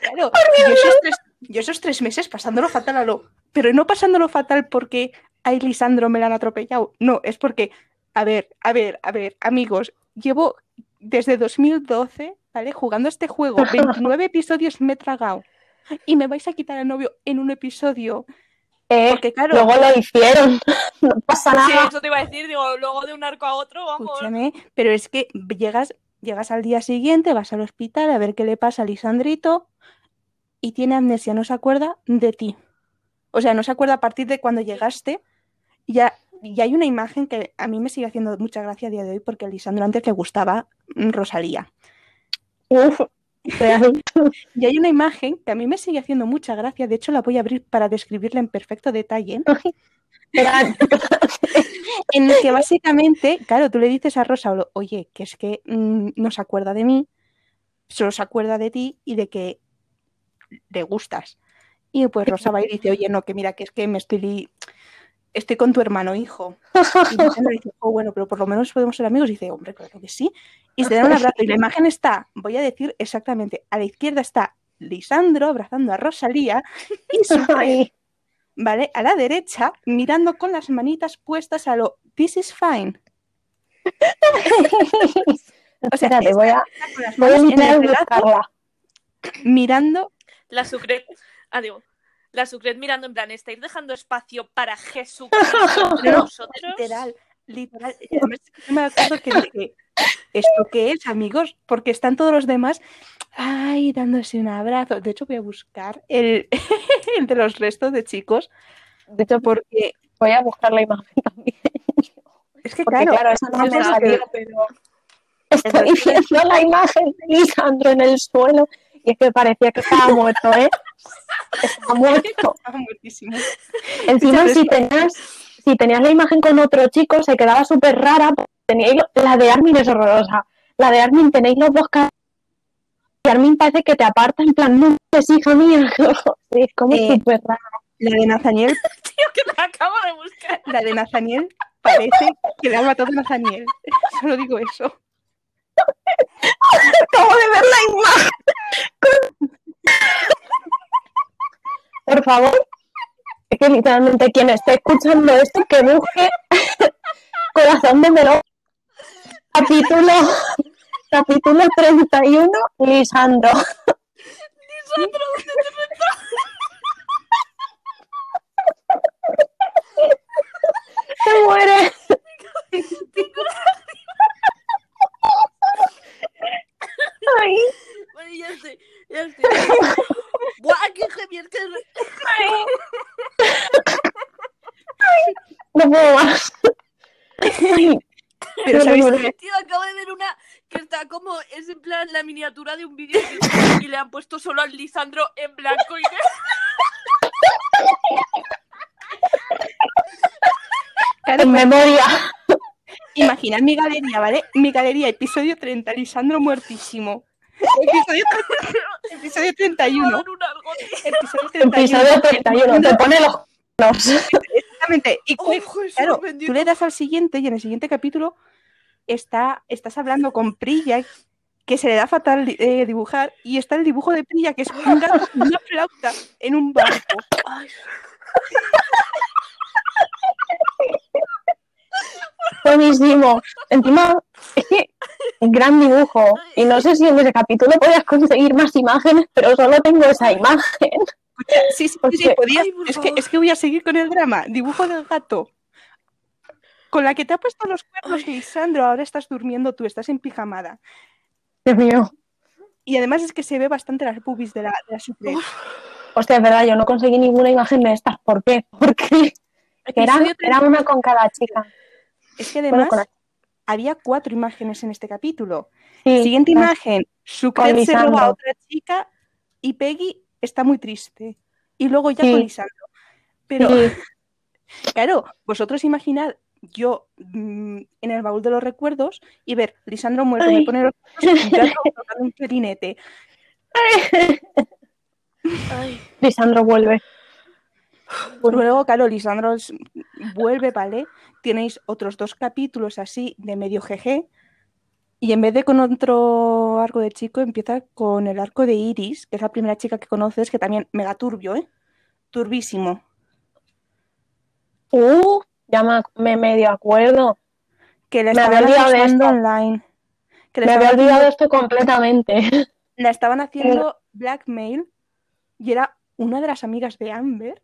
Claro, yo esos, tres, yo esos tres meses pasándolo fatal a lo. Pero no pasándolo fatal porque ay Lisandro me la han atropellado. No, es porque, a ver, a ver, a ver, amigos, llevo desde 2012, ¿vale? Jugando este juego, 29 episodios me he tragado. Y me vais a quitar al novio en un episodio. Eh, Porque claro, luego lo hicieron. <laughs> No pasa Sí, nada. eso te iba a decir, digo, luego de un arco a otro, vamos. Escúchame, pero es que llegas, llegas al día siguiente, vas al hospital a ver qué le pasa a Lisandrito y tiene amnesia, no se acuerda de ti. O sea, no se acuerda a partir de cuando llegaste. Y ya, y hay una imagen que a mí me sigue haciendo mucha gracia a día de hoy porque a Lisandro antes le gustaba mm, Rosalía. Uf. <laughs> Y hay una imagen que a mí me sigue haciendo mucha gracia. De hecho, la voy a abrir para describirla en perfecto detalle. <laughs> <laughs> En el que básicamente, claro, tú le dices a Rosa, oye, que es que mm, no se acuerda de mí, solo se acuerda de ti y de que le gustas. Y pues Rosa va y dice, oye, no, que mira, que es que me estoy, li- estoy con tu hermano, hijo. Y Lisandro dice, oh, bueno, pero por lo menos podemos ser amigos. Y dice, hombre, claro que sí. Y se dan un abrazo. Y la imagen está, voy a decir exactamente, a la izquierda está Lisandro abrazando a Rosalía y <laughs> su ¿vale? A la derecha, mirando con las manitas puestas a lo This is fine. O sea, espérate, voy a, voy a. Ah, mirando. La Sucret. Ah, digo. La Sucret mirando en plan, ¿estáis dejando espacio para Jesucristo <laughs> entre No, no, vosotros? literal, literal. Yo me acuerdo que dije, ¿esto qué es, amigos? Porque están todos los demás, ay, dándose un abrazo. De hecho, voy a buscar el, <laughs> el de los restos de chicos, De hecho, porque voy a buscar la imagen también. es que, Porque claro, claro, esa no me salió, pero estoy viendo la imagen de Lisandro en el suelo y es que parecía que estaba muerto, ¿eh? Estaba muerto. <laughs> estaba muertísimo. Encima, si tenías, si tenías la imagen con otro chico, se quedaba súper rara. Teníais, la de Armin es horrorosa. La de Armin tenéis los dos caras. Y Armin parece que te aparta en plan, no, es hija mía. <laughs> Es como Eh, súper raro. La de Nathaniel <laughs> Tío, que me acabo de buscar. La de Nathaniel parece que le ha matado a Nathaniel. Solo digo eso. Acabo de ver la imagen. Por favor, es que literalmente quien esté escuchando esto, que busque <laughs> Corazón de Melón, capítulo, <laughs> capítulo 31, Lisandro. Lisandro, ¿dónde te? <laughs> Se muere. Ay, Bueno, ya estoy, ya estoy. <laughs> Buah, qué genial que... <laughs> no puedo más. <laughs> Pero ¿sabéis qué? Tío, acabo de ver una que está como, es en plan la miniatura de un vídeo y le han puesto solo al Lisandro en blanco y. Claro, En memoria. imaginad mi galería, ¿vale? Mi galería, episodio 30, Lisandro muertísimo. Episodio, <laughs> episodio 31. Dar un algo, tío. Episodio 31. <laughs> Episodio 31. Te pone los. Exactamente. Y Oh, claro, tú le das al siguiente y en el siguiente capítulo está, estás hablando con Prilla, que se le da fatal eh, dibujar, y está el dibujo de Prilla, que es un gato con una flauta en un barco. Ay, <laughs> Buenísimo. Encima, es que gran dibujo. Y no sé si en ese capítulo podías conseguir más imágenes, pero solo tengo esa imagen. Sí, sí, sí, podías- Ay, es, que, es que voy a seguir con el drama. Dibujo del gato. Con la que te ha puesto los cuernos, Lisandro, ahora estás durmiendo tú, estás en pijamada. Dios mío. Y además es que se ve bastante las boobies de la, de la. Hostia, es verdad, yo no conseguí ninguna imagen de estas. ¿Por qué? Porque era, era una con cada chica. Es que además había cuatro imágenes en este capítulo. sí, Siguiente ah, imagen, Con se roba a otra chica y Peggy está muy triste. Y luego ya Sí. con Lisandro. Pero sí. <laughs> claro, vosotros imaginad yo mm, en el baúl de los recuerdos y ver Lisandro muerto, me Ay. pone los ojos y <laughs> un clarinete. ay. Lisandro vuelve. Luego, claro, Lisandro vuelve, ¿vale? Tenéis otros dos capítulos así de medio GG. Y en vez de con otro arco de chico, empieza con el arco de Iris, que es la primera chica que conoces, que también mega turbio, ¿eh? Turbísimo. Uh, ya me, me medio acuerdo. Que la Me había estaban esto. online. Que le Me había olvidado esto completamente. <laughs> la estaban haciendo blackmail y era una de las amigas de Amber.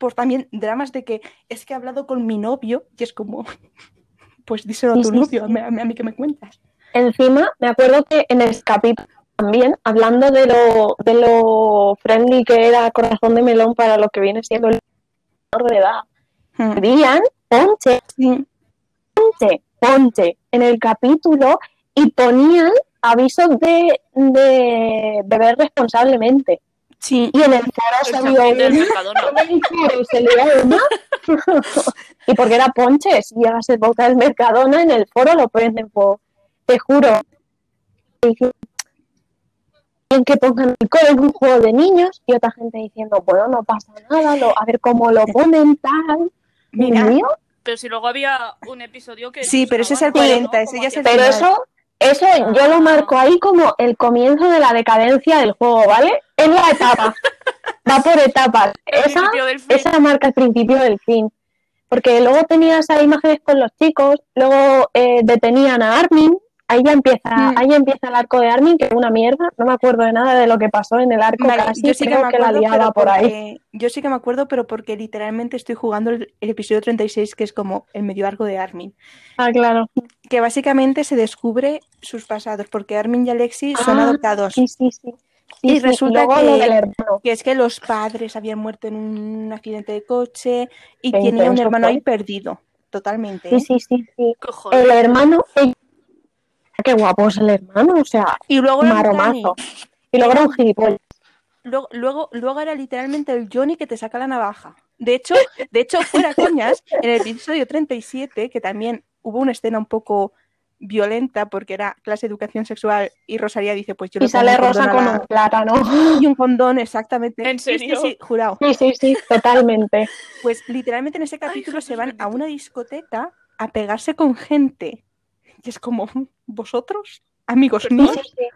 Pues también dramas de que es que he hablado con mi novio y es como, <laughs> pues díselo a tu sí, novio, sí. a mí- a que me cuentas. Encima, me acuerdo que en el capítulo también, hablando de lo, de lo friendly que era Corazón de Melón para lo que viene siendo el menor de edad, Mm. ponche, Sí. ponche, ponche en el capítulo y ponían avisos de, de beber responsablemente. Sí. Y en el foro El salió el <laughs> foro salió una. <laughs> y porque era ponche, si llegas el boca del Mercadona, en el foro lo prenden, po. te juro. En que pongan alcohol en un juego de niños y otra gente diciendo, bueno, no pasa nada, lo- a ver cómo lo <laughs> ponen, tal. Mira. Pero si luego había un episodio que. Sí, pero ese es el sonaban, 40, ¿no? ese ya es el Pero final. eso, eso yo lo marco ahí como el comienzo de la decadencia del juego, ¿vale? Es la etapa. Va por etapas. Esa, esa marca el principio del fin. Porque luego tenías a imágenes con los chicos, luego eh, detenían a Armin, ahí ya empieza, Mm. ahí empieza el arco de Armin, que es una mierda, no me acuerdo de nada de lo que pasó en el arco Vale, casi, yo sí que me que, la acuerdo, liaba ahí. porque, yo sí que me acuerdo, pero porque literalmente estoy jugando el, el episodio 36, que es como el medio arco de Armin, Ah, claro. que básicamente se descubre sus pasados, porque Armin y Alexi son Ah, adoptados, Sí, sí, sí. Sí, Y sí, resulta que- lo del hermano. que es que los padres habían muerto en un accidente de coche y tenía un hermano ahí perdido, totalmente. Sí, ¿eh? sí, sí, sí. El hermano, ey, qué guapo es el hermano, o sea, Y luego era un maromazo. Y luego era un gilipollas. Luego, luego, luego era literalmente el Johnny que te saca la navaja. De hecho, de hecho, fuera coñas, en el episodio 37, que también hubo una escena un poco violenta porque era clase de educación sexual y Rosalía dice, pues yo Y le pongo sale Rosa con la- un plátano. y un condón, exactamente. ¿En Sí, sí, serio? sí, jurado. Sí, sí, sí, totalmente. Pues literalmente en ese capítulo se van a una discoteca a pegarse con gente. Y es como, ¿vosotros? Amigos Perdón. míos. Sí.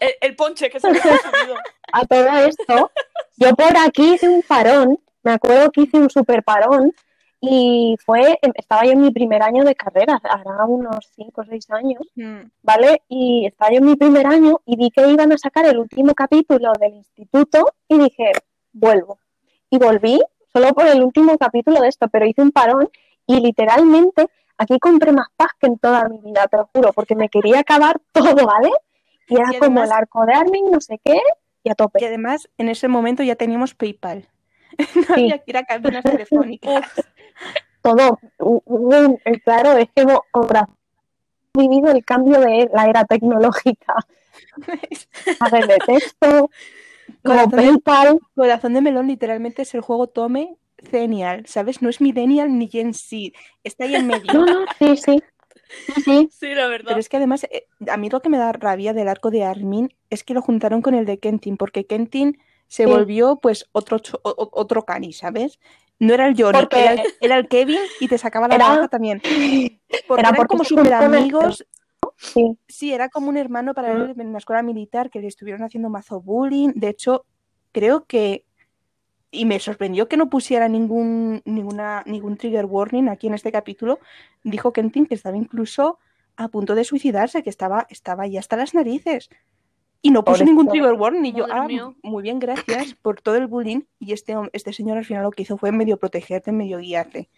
El, el ponche que se me ha subido. <laughs> A todo esto, yo por aquí hice un parón, me acuerdo que hice un super parón y fue, estaba yo en mi primer año de carrera, hará unos 5 o 6 años, Mm, ¿vale? Y estaba yo en mi primer año y vi que iban a sacar el último capítulo del instituto y dije, vuelvo. Y volví solo por el último capítulo de esto, pero hice un parón y literalmente aquí compré más paz que en toda mi vida, te lo juro, porque me quería acabar <laughs> todo, ¿vale? Y era Y como el arco de Armin, no sé qué, y a tope. Y además, en ese momento ya teníamos PayPal. <laughs> No había que ir a cabinas telefónicas. <laughs> todo. eh, claro, es que hemos vivido el cambio de la era tecnológica. Mensajes de texto, como Corazón de- PayPal. Corazón de melón literalmente es el juego Tome Zenial, ¿sabes? No es Millennial ni Gen Z, está ahí en <laughs> medio. No, no, sí, sí. Sí, sí. La verdad. Pero es que además, eh, a mí lo que me da rabia del arco de Armin es que lo juntaron con el de Kentin, porque Kentin se Sí. volvió pues otro, o- otro cani, ¿sabes? No era el Johnny, Porque- era, el, era el Kevin y te sacaba la Era- navaja también. Porque Era eran porque como juntaron amigos. Sí. Sí, era como un hermano para él en la escuela militar que le estuvieron haciendo mazo bullying. De hecho, creo que. Y me sorprendió que no pusiera ningún, ninguna, ningún trigger warning aquí en este capítulo. Dijo Kentin que estaba incluso a punto de suicidarse, que estaba, estaba ya hasta las narices. Y no puso ningún trigger warning. Y yo, ah, muy bien, gracias por todo el bullying. Y este, este señor al final lo que hizo fue medio protegerte, medio guiarte.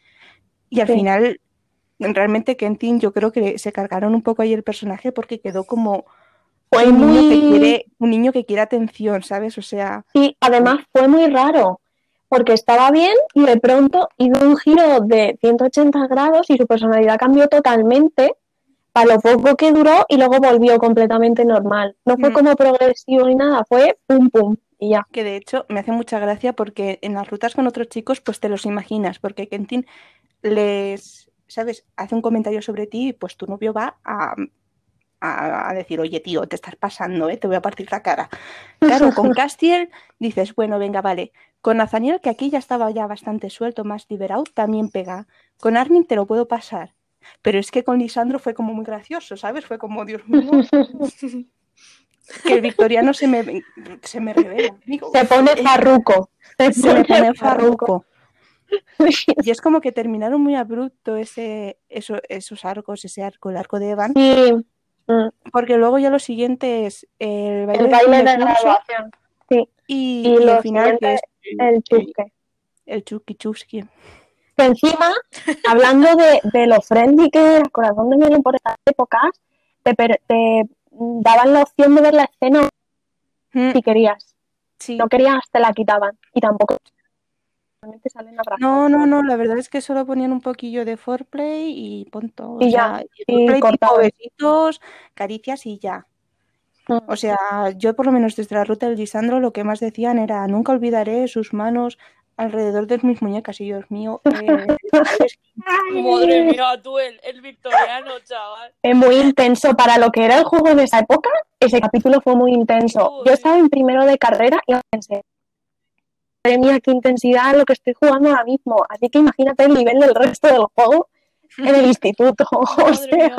Y al Sí. final, realmente Kentin, yo creo que se cargaron un poco ahí el personaje porque quedó como Fue un niño que quiere, un niño que quiere atención, ¿sabes? O sea, Sí, además fue muy raro, porque estaba bien y de pronto hizo un giro de 180 grados y su personalidad cambió totalmente para lo poco que duró y luego volvió completamente normal. No fue Mm. como progresivo ni nada, fue pum pum y ya. que de hecho me hace mucha gracia porque en las rutas con otros chicos, pues te los imaginas, porque Kentin les, ¿sabes? Hace un comentario sobre ti y pues tu novio va a, a, decir, oye tío, te estás pasando, ¿eh? Te voy a partir la cara. Claro, con <laughs> Castiel dices, bueno, venga, vale. Con Nathaniel, que aquí ya estaba ya bastante suelto, más liberado, también pega. Con Armin te lo puedo pasar. Pero es que con Lisandro fue como muy gracioso, ¿sabes? Fue como, Dios mío, <laughs> que el victoriano se me, se me revela. Digo, Se pone farruco. se me pone farruco. <laughs> Y es como que terminaron muy abrupto ese, eso- esos arcos, ese arco, el arco de Evan, Sí, mm, porque luego ya lo siguiente es el baile, el de baile de de curso graduación. Sí, y, y y el final que es el chusque. el chuki chuski. Que encima, <laughs> hablando de, de lo friendly que era Corazón de por estas épocas, te, te daban la opción de ver la escena Mm, si querías. sí. No querías, te la quitaban. Y tampoco. No, no, no, la verdad es que solo ponían un poquillo de foreplay y punto. O Y ya, sea, y y tipo besitos, caricias y ya. O sea, yo por lo menos desde la ruta del Lisandro lo que más decían era nunca olvidaré sus manos alrededor de mis muñecas y Dios mío, eh, <laughs> ¿sabes? Madre mía, tú, el, el victoriano, chaval. Es muy intenso para lo que era el juego de esa época. Ese capítulo fue muy intenso. Yo estaba en primero de carrera y pensé, madre mía, qué intensidad lo que estoy jugando ahora mismo. Así que imagínate el nivel del resto del juego en el <laughs> instituto. <laughs> O sea, mía.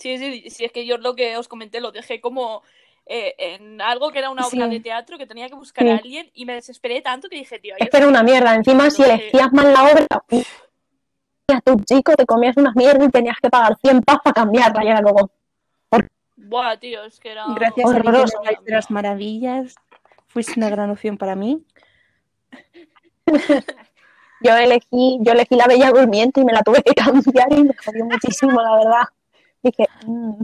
Sí, sí, sí, es que yo lo que os comenté lo dejé como eh, en algo que era una obra Sí. de teatro que tenía que buscar Sí. a alguien y me desesperé tanto que dije, tío, esto era una mierda. Encima, si elegías mal la obra, a tu chico te comías una mierda y tenías que pagar 100 pavos para cambiarla. Y era como, Buah, tío, es que era... Gracias a Horroroso. País de las Maravillas, fuiste una gran opción para mí. <laughs> yo elegí, yo elegí la Bella Durmiente y me la tuve que <laughs> cambiar y me jodió muchísimo, la verdad. Dije, mm.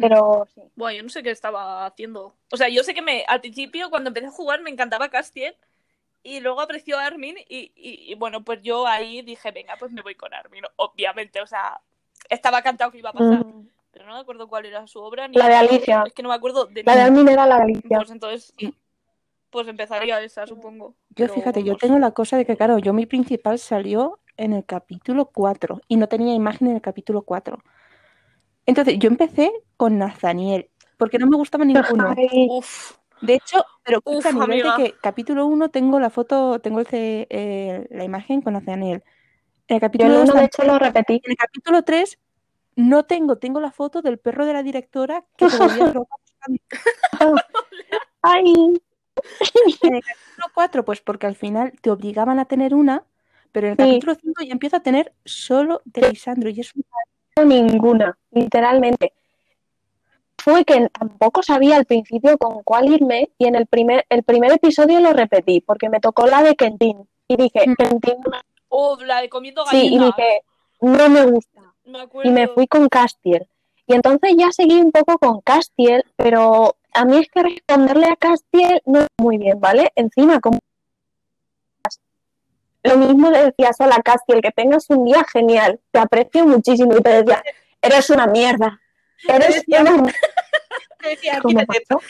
pero sí. Buah, yo no sé qué estaba haciendo. O sea, yo sé que me al principio, cuando empecé a jugar, me encantaba Castiel. Y luego apareció Armin y, y- y, bueno, pues yo ahí dije, venga, pues me voy con Armin. Obviamente, o sea, estaba cantado que iba a pasar. Mm. Pero no me acuerdo cuál era su obra. Ni La de Alicia. Es que no me acuerdo de La de. Armin era la de Alicia. Pues entonces, Sí. pues empezaría esa, supongo. Yo Pero fíjate, yo tengo la cosa de que, claro, yo mi principal salió en el capítulo 4 y no tenía imagen en el capítulo 4. Entonces, yo empecé con Nathaniel, porque no me gustaba ninguno. <laughs> Uf, De hecho, pero Uf, amiga. que capítulo 1 tengo la foto, tengo el eh, la imagen con Nathaniel. En el yo capítulo el 2 uno, de hecho, lo repetí. En el capítulo 3 no tengo, tengo la foto del perro de la directora que. <laughs> <laughs> Ay, En el capítulo 4, pues porque al final te obligaban a tener una, pero en el Sí. capítulo 5 ya empiezo a tener solo de Lisandro y es un- ninguna, literalmente. Fue que tampoco sabía al principio con cuál irme y en el primer, el primer episodio lo repetí porque me tocó la de Kentin y dije, Mm. Kentin, oh, la de comiendo sí, y dije, no me gusta. Me y me fui con Castiel. Y entonces ya seguí un poco con Castiel, pero a mí es que responderle a Castiel no es muy bien, ¿vale? Encima, como lo mismo le decías, hola Castiel, que tengas un día genial, te aprecio muchísimo, y te decía, eres una mierda, eres decía- una <laughs> Te decía, ¿Cómo quítate- pasó?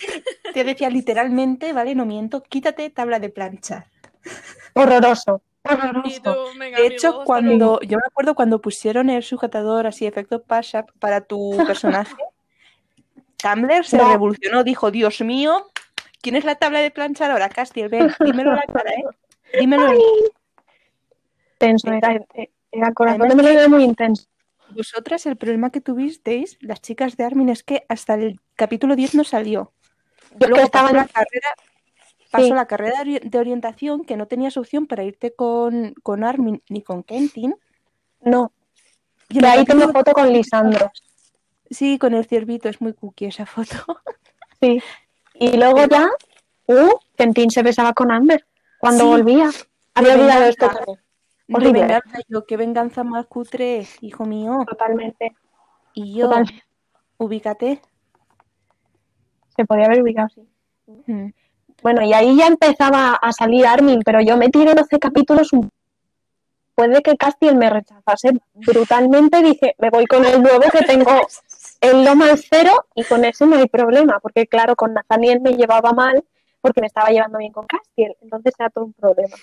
te decía literalmente, ¿vale? No miento, quítate tabla de planchar. horroroso, tú, venga, De hecho, cuando yo me acuerdo cuando pusieron el sujetador así, efecto push-up para tu <laughs> personaje, Tumblr se No. revolucionó, dijo, Dios mío, ¿quién es la tabla de planchar ahora, Castiel? Ven, dímelo a la cara, ¿eh? Dímelo. en- Intenso, era, era corazón Además de melodía muy intenso. Vosotras, el problema que tuvisteis, las chicas de Armin, es que hasta el capítulo 10 no salió. Yo Luego estaba en- la carrera, pasó Sí. la carrera de ori- de orientación que no tenías opción para irte con, con Armin ni con Kentin. No, Y de ahí tengo foto con Lisandro. Sí, con el ciervito, es muy cookie esa foto. <laughs> Sí. Y luego ya, uh, Kentin se besaba con Amber cuando Sí. volvía. Había olvidado esto también. De Horrible. venganza, yo, qué venganza más cutre, hijo mío. Totalmente. Y yo, ubícate. Se podía haber ubicado, sí. Mm. Bueno, y ahí ya empezaba a salir Armin, pero yo me tiré 12 capítulos. un- Puede que Castiel me rechazase brutalmente. Dije, me voy con el nuevo que tengo el Loma al cero y con ese no hay problema, porque claro, con Nathaniel me llevaba mal porque me estaba llevando bien con Castiel, entonces era todo un problema.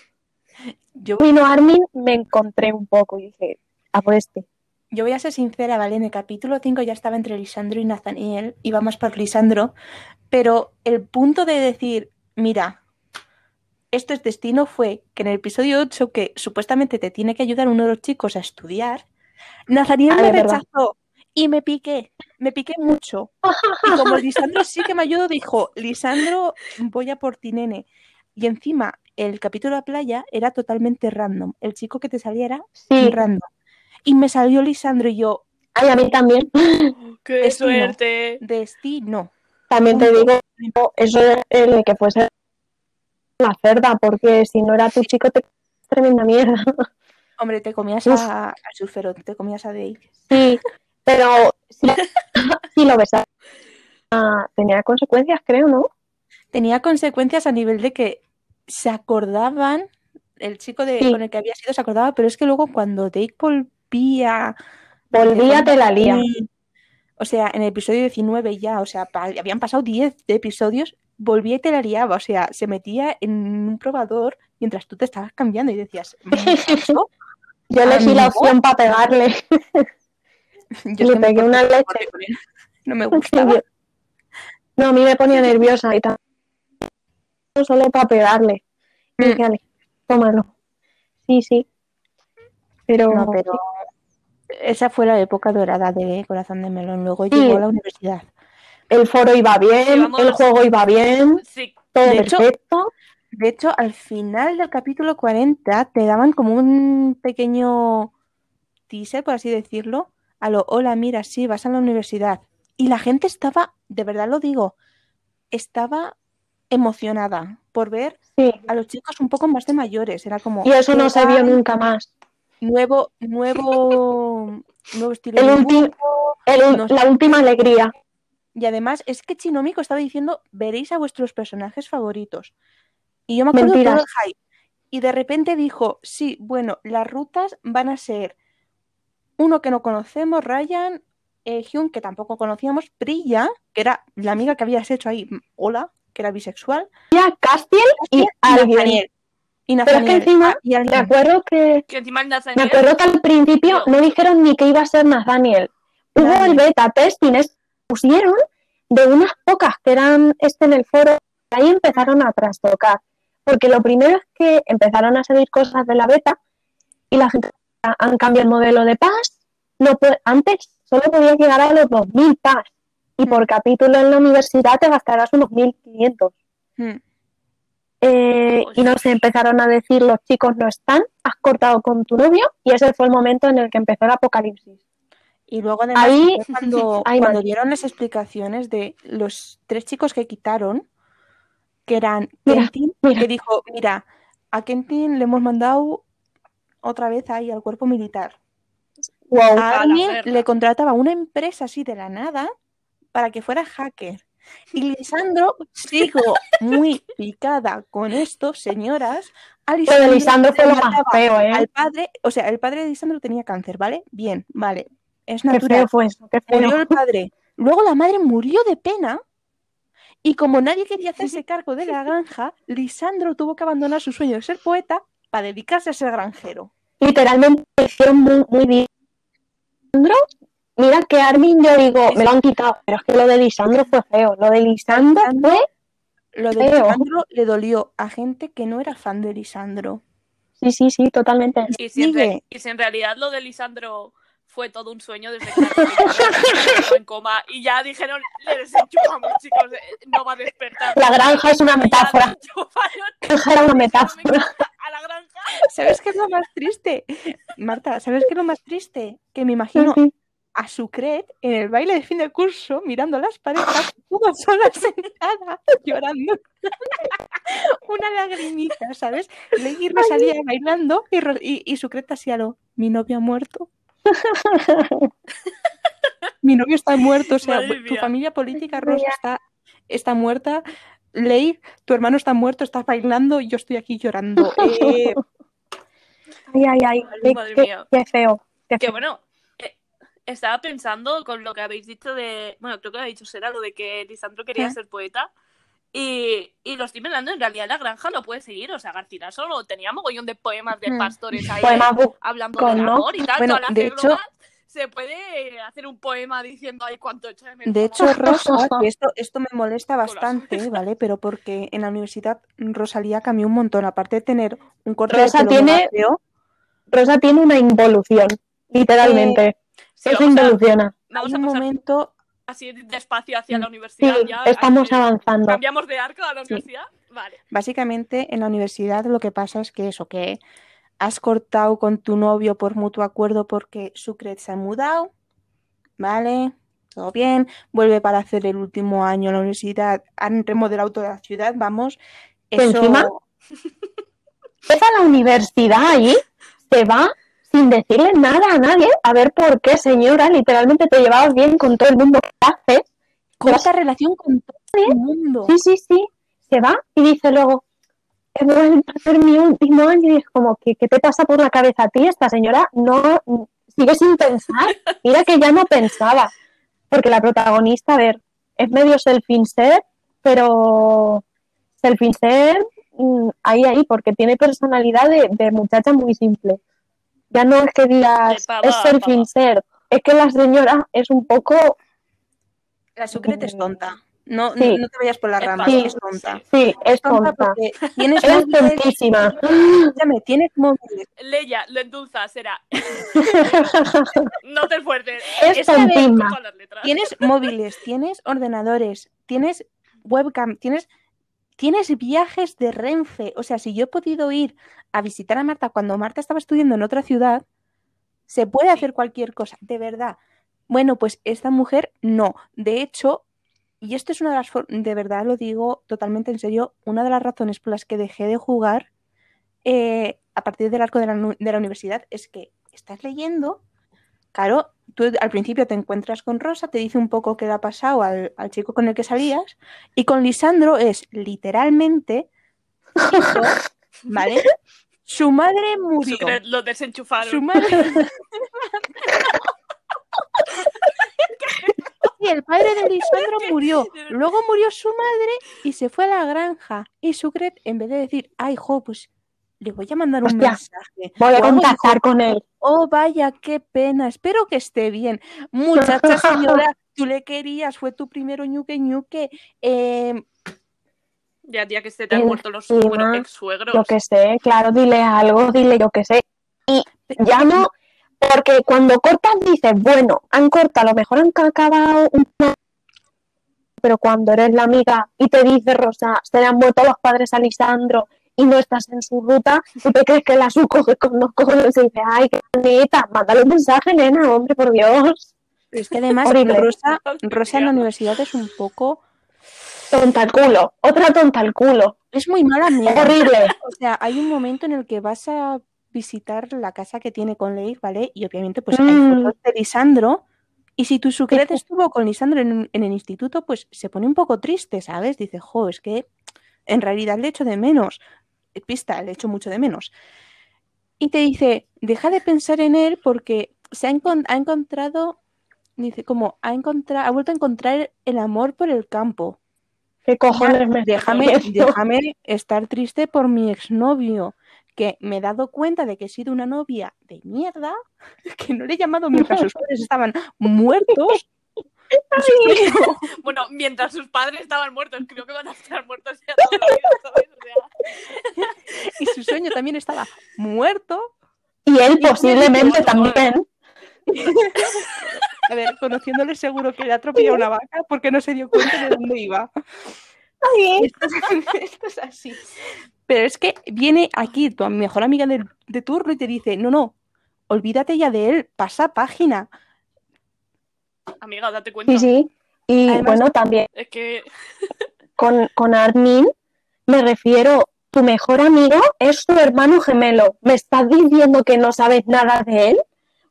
Yo, Vino Armin, me encontré un poco y dije, a por este. yo voy a ser sincera, ¿vale? En el capítulo 5 ya estaba entre Lisandro y Nathaniel, iba más por Lisandro, pero el punto de decir, mira, esto es destino fue que en el episodio 8, que supuestamente te tiene que ayudar uno de los chicos a estudiar, Nathaniel Ah, me rechazó y me piqué, me piqué mucho. Y como <laughs> Lisandro sí que me ayudó, dijo, Lisandro, voy a por ti, nene. Y encima, el capítulo de la playa era totalmente random. El chico que te saliera, Sí, random. Y me salió Lisandro y yo, ay, a mí también. <laughs> ¡Qué Destino. suerte! destino. También te digo, eso es el que fuese una cerda, porque si no era tu chico, te tremenda mierda. <laughs> Hombre, te comías Uf. a, a Surfero, te comías a Dave. Sí, Pero <laughs> si, si lo besaba, ah, tenía consecuencias, creo, ¿no? Tenía consecuencias a nivel de que se acordaban, el chico de, Sí. con el que había sido se acordaba, pero es que luego cuando Dake volvía... Volvía, te la lía. O sea, en el episodio 19 ya, o sea, pa- habían pasado 10 episodios, volvía y te la liaba, o sea, se metía en un probador mientras tú te estabas cambiando y decías, "Mm, ¿eso?". <laughs> Yo elegí la Amigo. opción para pegarle. <laughs> Yo Le es que me pegué una leche. No me <laughs> gustaba. No, a mí me ponía nerviosa y tal. Solo para pegarle. Y Mm. dije, "Ale, tómalo. Sí, sí. Pero, No, pero esa fue la época dorada de Corazón de Melón. Luego Sí. llegó a la universidad. el foro iba bien, Llevamos- el juego iba bien, Sí, todo De hecho- perfecto. De hecho, al final del capítulo 40 te daban como un pequeño teaser, por así decirlo, a lo, hola, mira, sí, vas a la universidad. Y la gente estaba, de verdad lo digo, estaba emocionada por ver Sí. a los chicos un poco más de mayores. Era como Y eso no se vio "Guay, nunca más. nuevo, nuevo, nuevo estilo El de dibujo. El- No. La última alegría. Y además es que Chinomico estaba diciendo, veréis a vuestros personajes favoritos. Y yo me acuerdo Mentiras. todo el hype. Y de repente dijo, sí, bueno, las rutas van a ser uno que no conocemos, Ryan, eh, Hyun, que tampoco conocíamos, Priya, que era la amiga que habías hecho ahí, hola, que era bisexual, Ya, Castiel y y alguien. Nathaniel. Y Pero es que encima Ah, y Me acuerdo que que encima el Me acuerdo que al principio No. no dijeron ni que iba a ser Nathaniel. Hubo el beta testing, es- pusieron de unas pocas que eran este en el foro, ahí empezaron a trastocar. Porque lo primero es que empezaron a salir cosas de la beta y la gente "Ah, han cambiado el modelo de pass. No antes solo podías llegar a los 2000 pass y por capítulo en la universidad te gastarás unos 1500. Mm. Eh, y no sé, empezaron a decir los chicos no están, has cortado con tu novio y ese fue el momento en el que empezó el apocalipsis. Y luego además Ahí- cuando, ahí cuando mal. dieron las explicaciones de los tres chicos que quitaron, que eran Mira, Kentin, mira. que dijo, mira, a Kentin le hemos mandado otra vez ahí al cuerpo militar. Wow. A alguien le contrataba una empresa así de la nada para que fuera hacker. Y <laughs> Lisandro, sigo muy picada con esto, señoras. A Lo de Lisandro fue lo más feo, ¿eh? Al padre, o sea, el padre de Lisandro tenía cáncer, ¿vale? Bien, vale. Es Qué natural. feo fue eso, qué feo. Murió el padre. Luego la madre murió de pena. Y como nadie quería hacerse <laughs> cargo de la granja, Lisandro tuvo que abandonar su sueño de ser poeta para dedicarse a ser granjero. Literalmente hicieron muy, muy bien. Lisandro, mira que Armin yo digo, me lo han quitado, pero es que lo de Lisandro fue feo. Lo de Lisandro fue, Lo de Feo. Lisandro le dolió a gente que no era fan de Lisandro. sí, sí, sí, totalmente. Y si, en re- y si en realidad lo de Lisandro fue todo un sueño desde que en coma y ya dijeron, le desenchufamos, chicos, eh, no va a despertar. La granja es una metáfora. La granja era una metáfora. A la granja. ¿Sabes qué es lo más triste? Marta, ¿sabes qué es lo más triste? Que me imagino Sí, sí. A Sucret en el baile de fin de curso mirando las parejas, <laughs> todas solas sentadas, llorando. <laughs> Una lagrimita, ¿sabes? Legui salía bailando y, y, y Sucret hacía lo, mi novio ha muerto. <laughs> Mi novio está muerto, o sea, Madre tu mía. familia política, Rosa, está, está muerta. Ley, tu hermano está muerto, estás bailando y yo estoy aquí llorando. Eh, Ay, ay, ay. Qué, Madre qué- mía. qué feo. qué Que feo. bueno, estaba pensando con lo que habéis dicho de. Bueno, creo que lo ha dicho Sera, lo de que Lisandro quería ¿Eh? ser poeta. Y, y lo estoy mirando, en realidad la granja lo puede seguir. O sea, García solo tenía mogollón de poemas de Hmm. pastores ahí Poema bu- hablando con, del ¿no? amor y tal. Bueno, todas las de hecho- se puede hacer un poema diciendo ay cuánto echa de menos De hecho, <laughs> Rosa, que esto, esto me molesta bastante, ¿vale? Pero porque en la universidad Rosalía cambió un montón. Aparte de tener un corte Rosa de pelo tiene- Rosa tiene una involución, literalmente. Sí, Eso involuciona. vamos hay a un pasar momento, así despacio hacia la Sí, universidad. ya, estamos avanzando. Cambiamos de arco a la universidad. Vale. básicamente en la universidad lo que pasa es que eso, que has cortado con tu novio por mutuo acuerdo porque Sucret se ha mudado, ¿vale? Todo bien, vuelve para hacer el último año en la universidad, han remodelado toda la ciudad, vamos. ¿Que Eso, <laughs> encima? Es a la universidad ahí, se va sin decirle nada a nadie, a ver por qué, señora, literalmente te llevabas bien con todo el mundo que haces. Corta relación con todo el mundo. Sí, sí, sí. Se va y dice luego, he vuelto a hacer mi último año y es como, ¿qué, qué te pasa por la cabeza a ti? Esta señora no sigue sin pensar. Mira que ya no pensaba. Porque la protagonista, a ver, es medio self-insert, pero self-insert mm, ahí, ahí, porque tiene personalidad de, de muchacha muy simple. Ya no es que digas, pava, es self-insert, es que la señora es un poco, La Sucret es tonta. No, Sí. no, no te vayas por la rama, Sí. es tonta. sí, es Tonta tonta. porque tienes Es tontísima. escúchame, tienes móviles. Leia, lo endulza, será. <laughs> No te esfuerces. Es tontísima. Tienes móviles, tienes ordenadores, tienes webcam, tienes, tienes viajes de Renfe. O sea, si yo he podido ir a visitar a Marta cuando Marta estaba estudiando en otra ciudad, se puede hacer cualquier cosa, de verdad. Bueno, pues esta mujer no. De hecho, y esto es una de las, de verdad lo digo totalmente en serio, una de las razones por las que dejé de jugar eh, a partir del arco de la, de la universidad es que estás leyendo, claro, tú al principio te encuentras con Rosa, te dice un poco qué le ha pasado al, al chico con el que salías, y con Lisandro es literalmente, hijo, ¿vale? Su madre murió. Sucre- Lo desenchufaron. Su madre. <laughs> Y el padre de Lisandro murió. Luego murió su madre y se fue a la granja. Y Sucret, en vez de decir, ay, jo, pues le voy a mandar un Hostia, mensaje. Voy a contactar con él. Oh, vaya, qué pena. Espero que esté bien. Muchacha <laughs> señora, tú le querías, fue tu primero ñuque ñuque. Eh, Ya, tía, que se te han muerto los ex suegros. Yo que sé, claro, dile algo, dile yo que sé. Y ya no, porque cuando cortas dices, bueno, han cortado, a lo mejor han acabado un pero cuando eres la amiga y te dice Rosa, se le han muerto los padres a Lisandro y no estás en su ruta, tú te crees que la su coge con los cojones y dice, ay, qué bonita, mándale un mensaje, nena, hombre, por Dios. pero es que además. Rosa, Rosa en la universidad es un poco... Tonta al culo, otra tonta al culo, Es muy mala amiga. horrible. O sea, hay un momento en el que vas a visitar la casa que tiene con Leigh, ¿vale? Y obviamente, pues hay Mm. fotos de Lisandro. Y si tu Sucret estuvo con Lisandro en, en el instituto, pues se pone un poco triste, ¿sabes? Dice, jo, es que en realidad le echo de menos. Pista, le echo mucho de menos. Y te dice, deja de pensar en él porque se ha, encon- ha encontrado, dice, como ha encontrado, ha vuelto a encontrar el amor por el campo. ¿Qué cojones me Déjame, déjame estar triste por mi exnovio, que me he dado cuenta de que he sido una novia de mierda, <laughs> que no le he llamado mientras sus padres estaban muertos. <laughs> Bueno, mientras sus padres estaban muertos, creo que van a estar muertos ya toda la vida, ¿sabes? O sea, <laughs> y su sueño también estaba muerto. Y él Y- posiblemente también. A ver, conociéndole seguro que le ha atropellado una vaca porque no se dio cuenta de dónde iba. Esto es, <laughs> esto es así. Pero es que viene aquí tu mejor amiga de, de turno y te dice, no, no, olvídate ya de él, pasa página. Amiga, date cuenta. Sí, sí. Y Además- bueno, también Es que <laughs> con, con Armin me refiero, tu mejor amigo es tu hermano gemelo. ¿Me estás diciendo que no sabes nada de él?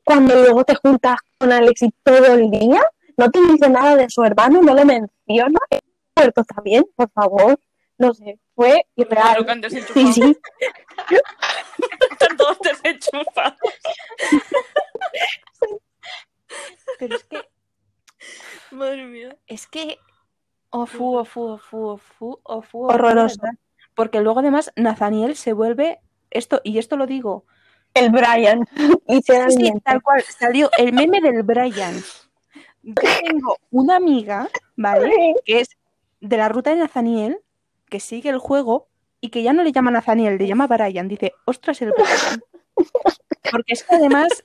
Cuando luego te juntas con Alexis todo el día, no te dice nada de su hermano, no le menciona. ¿Es muerto también? Por favor. No sé, fue irreal. Sí, sí. <laughs> Están todos desenchufados. Pero es que Madre mía. Es que. Ofu, ofu, ofu, ofu, ofu. Horroroso. de verdad. Porque luego, además, Nathaniel se vuelve. Esto, y esto lo digo. El Brian, <laughs> Sí, tal cual. Salió el meme del Brian. Yo tengo una amiga, ¿vale? Que es de la ruta de Nathaniel, que sigue el juego y que ya no le llama Nathaniel, le llama Brian. Dice, ostras, el Brian. Porque es que además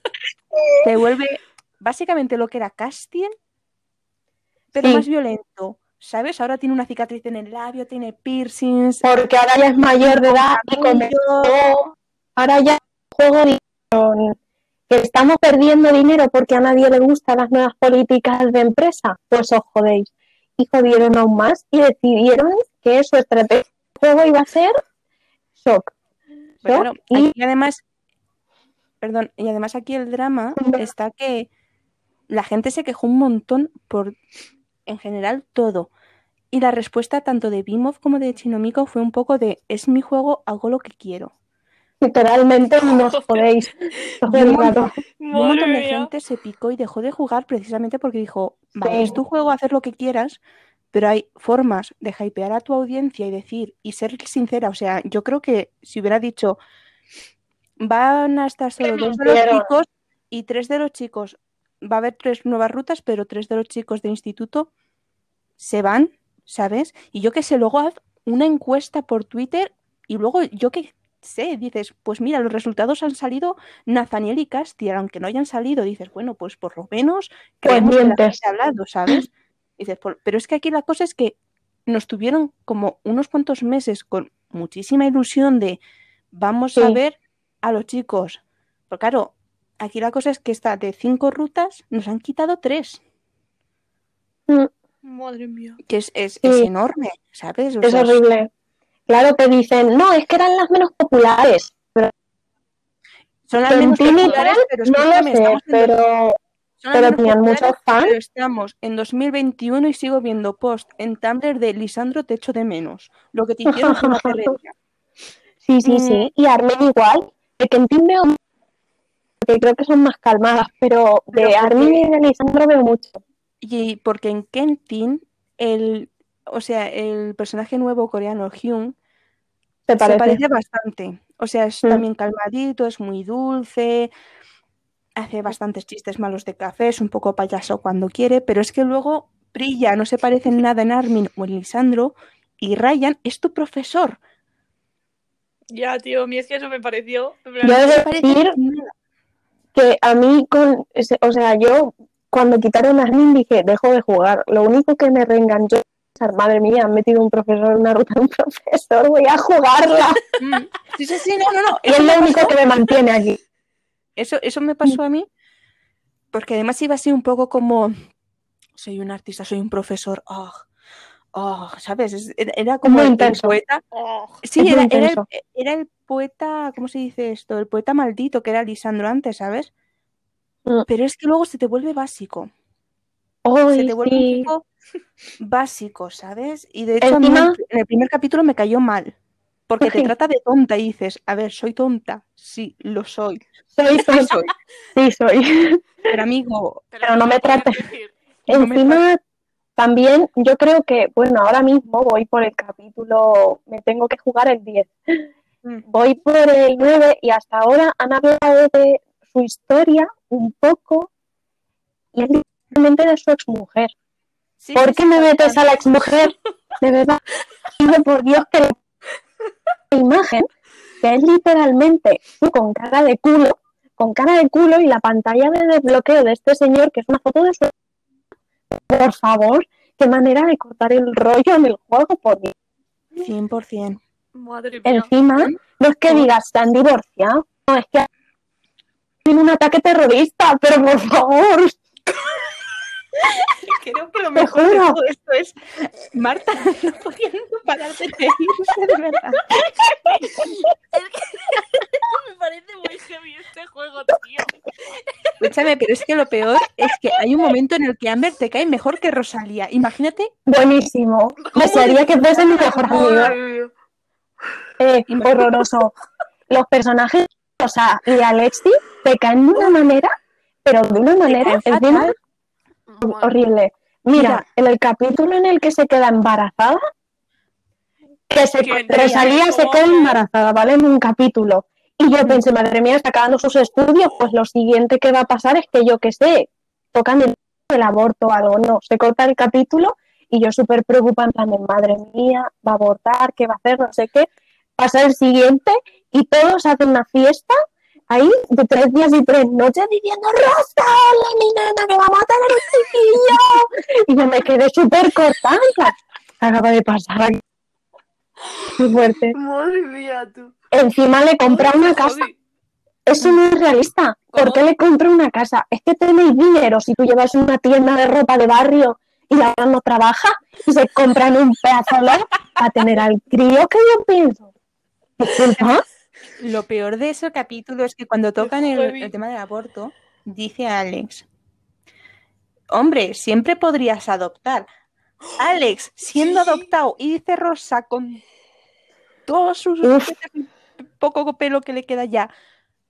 se vuelve básicamente lo que era Castiel, pero Sí. más violento. ¿Sabes? Ahora tiene una cicatriz en el labio, tiene piercings. Porque ahora ya es mayor de edad y comenzó. Ahora ya juego dijeron que estamos perdiendo dinero porque a nadie le gustan las nuevas políticas de empresa. Pues os jodéis. Y jodieron aún más y decidieron que su estrategia de juego iba a ser shock. Claro, y además Perdón, y además aquí el drama está que la gente se quejó un montón por, en general, todo. Y la respuesta tanto de Bimov como de Chinomico fue un poco de, es mi juego, hago lo que quiero. Literalmente <laughs> no os podéis un montón, un montón de gente se picó y dejó de jugar precisamente porque dijo, vale, Sí. es tu juego, hacer lo que quieras, pero hay formas de hypear a tu audiencia y decir, y ser sincera, o sea, yo creo que si hubiera dicho, van a estar solo dos de los chicos y tres de los chicos, va a haber tres nuevas rutas, pero tres de los chicos de instituto se van, ¿sabes? Y yo que sé, luego haz una encuesta por Twitter y luego yo que sé, dices, pues mira, los resultados han salido Nathaniel y Castiel, aunque no hayan salido, dices, bueno, pues por lo menos la mientes. hablado, ¿sabes? Dices, por- pero es que aquí la cosa es que nos tuvieron como unos cuantos meses con muchísima ilusión de vamos a ver a los chicos. Pero claro, aquí la cosa es que está de cinco rutas, nos han quitado tres, Mm, Madre mía. que es, es, Sí. es enorme, ¿sabes? O Es sea, horrible. Claro, te dicen, no, es que eran las menos populares. Son las en menos populares, pero no lo sé, pero pero tenían muchos fans. pero estamos en 2021 y sigo viendo post en Tumblr de Lisandro te echo de menos. Lo que te hicieron fue una <laughs> perrería. Sí, sí, Mm. sí. Y Armin igual. De que en veo porque creo que son más calmadas, pero de Pero porque- Armin y de Lisandro veo mucho. Y porque en Kentin, el, o sea, el personaje nuevo coreano, Hyun, ¿Te se parece? parece bastante. O sea, es Mm. también calmadito, es muy dulce, hace bastantes chistes malos de café, es un poco payaso cuando quiere, pero es que luego brilla, no se parece en nada en Armin o en Lisandro, y Ryan es tu profesor. Ya, tío, a mí es que eso me pareció. Yo he No de se parece decir. Que a mí, con o sea, yo cuando quitaron a Armin dije, dejo de jugar. Lo único que me reenganchó es madre mía, han metido un profesor en una ruta de un <laughs> profesor, voy a jugarla. Mm. Sí, sí, sí, no, no, no. y es lo único que me mantiene aquí. eso, eso me pasó a mí, porque además iba así un poco como, soy un artista, soy un profesor, oh, oh, ¿sabes? Es- Era, como Muy el- el intenso. poeta. oh, Sí, muy era, era el, era el poeta, ¿cómo se dice esto? El poeta maldito que era Lisandro antes, ¿sabes? Mm. Pero es que luego se te vuelve básico. Se te vuelve un tipo básico, ¿sabes? Y de hecho, a mí en el, primer capítulo me cayó mal. Porque te trata de tonta y dices, a ver, soy tonta. Sí, lo soy. Soy, <laughs> soy, soy. sí, soy. Pero amigo, Pero no me trates. me Encima, también yo creo que, bueno, ahora mismo voy por el capítulo, me tengo que jugar el 10. Mm. Voy por el 9 y hasta ahora han hablado de su historia un poco y es literalmente de su exmujer. sí, ¿Por sí, qué sí, me metes a la exmujer? <laughs> De verdad, pido por Dios que la imagen que es literalmente tú con cara de culo, con cara de culo y la pantalla de desbloqueo de este señor que es una foto de su por favor, qué manera de cortar el rollo en el juego, por Dios. 100%. Madre mía. Encima, no es que ¿Cómo? digas, se han divorciado, no, es que tiene un ataque terrorista, pero por favor, <laughs> Creo que lo mejor de juro. todo esto es Marta <laughs> no pudiendo parar de reírse, <laughs> de verdad. Me parece muy heavy este juego, tío. Escúchame, pero es que lo peor es que hay un momento en el que Amber te cae mejor que Rosalía. Imagínate, buenísimo. Desearía que fuese mi mejor amiga. Eh, <laughs> horroroso. Los personajes, o sea, y Alexi te caen de una manera, pero de una manera encima, horrible. Mira, Mira. en el capítulo en el que se queda embarazada, que se. Rosalía se queda embarazada, ¿vale? En un capítulo. Y yo pensé, madre mía, está acabando sus estudios, pues lo siguiente que va a pasar es que yo que sé, tocan el, el aborto o algo, no, se corta el capítulo y yo súper preocupada, en plan madre mía, va a abortar, ¿qué va a hacer? No sé qué. Pasa el siguiente y todos hacen una fiesta ahí de tres días y tres noches diciendo, Rosa, hola mi nena, que vamos a tener un chiquillo. Y yo me quedé súper cortada. ¿Qué acaba de pasar aquí? Muy fuerte. Madre mía, tú. Encima le compra una casa. Eso no es realista. ¿Por qué le compra una casa? Es que tenéis dinero si tú llevas una tienda de ropa de barrio y la otra no trabaja y se compran un pedazo de para tener al crío que yo pienso. Lo peor de ese capítulo es que cuando tocan el, tema del aborto, dice Alex, hombre, siempre podrías adoptar. Alex, siendo Sí. adoptado, y dice Rosa con todos sus Uf. poco pelo que le queda ya,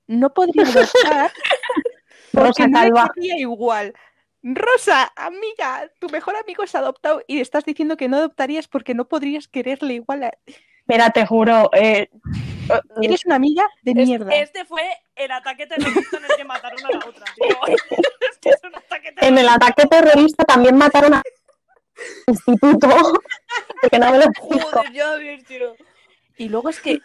no podría adoptar <laughs> porque Rosa no le igual. Rosa, amiga, tu mejor amigo es adoptado y estás diciendo que no adoptarías porque no podrías quererle igual. a- Mira, te juro, <laughs> eh, Eres una amiga de mierda. Este fue el ataque terrorista en el que mataron a la otra, tío. <laughs> <laughs> Este es un ataque en el terrorista. ataque terrorista también mataron a instituto. Porque no me lo explico. Joder, ya ves, tío. Y luego es que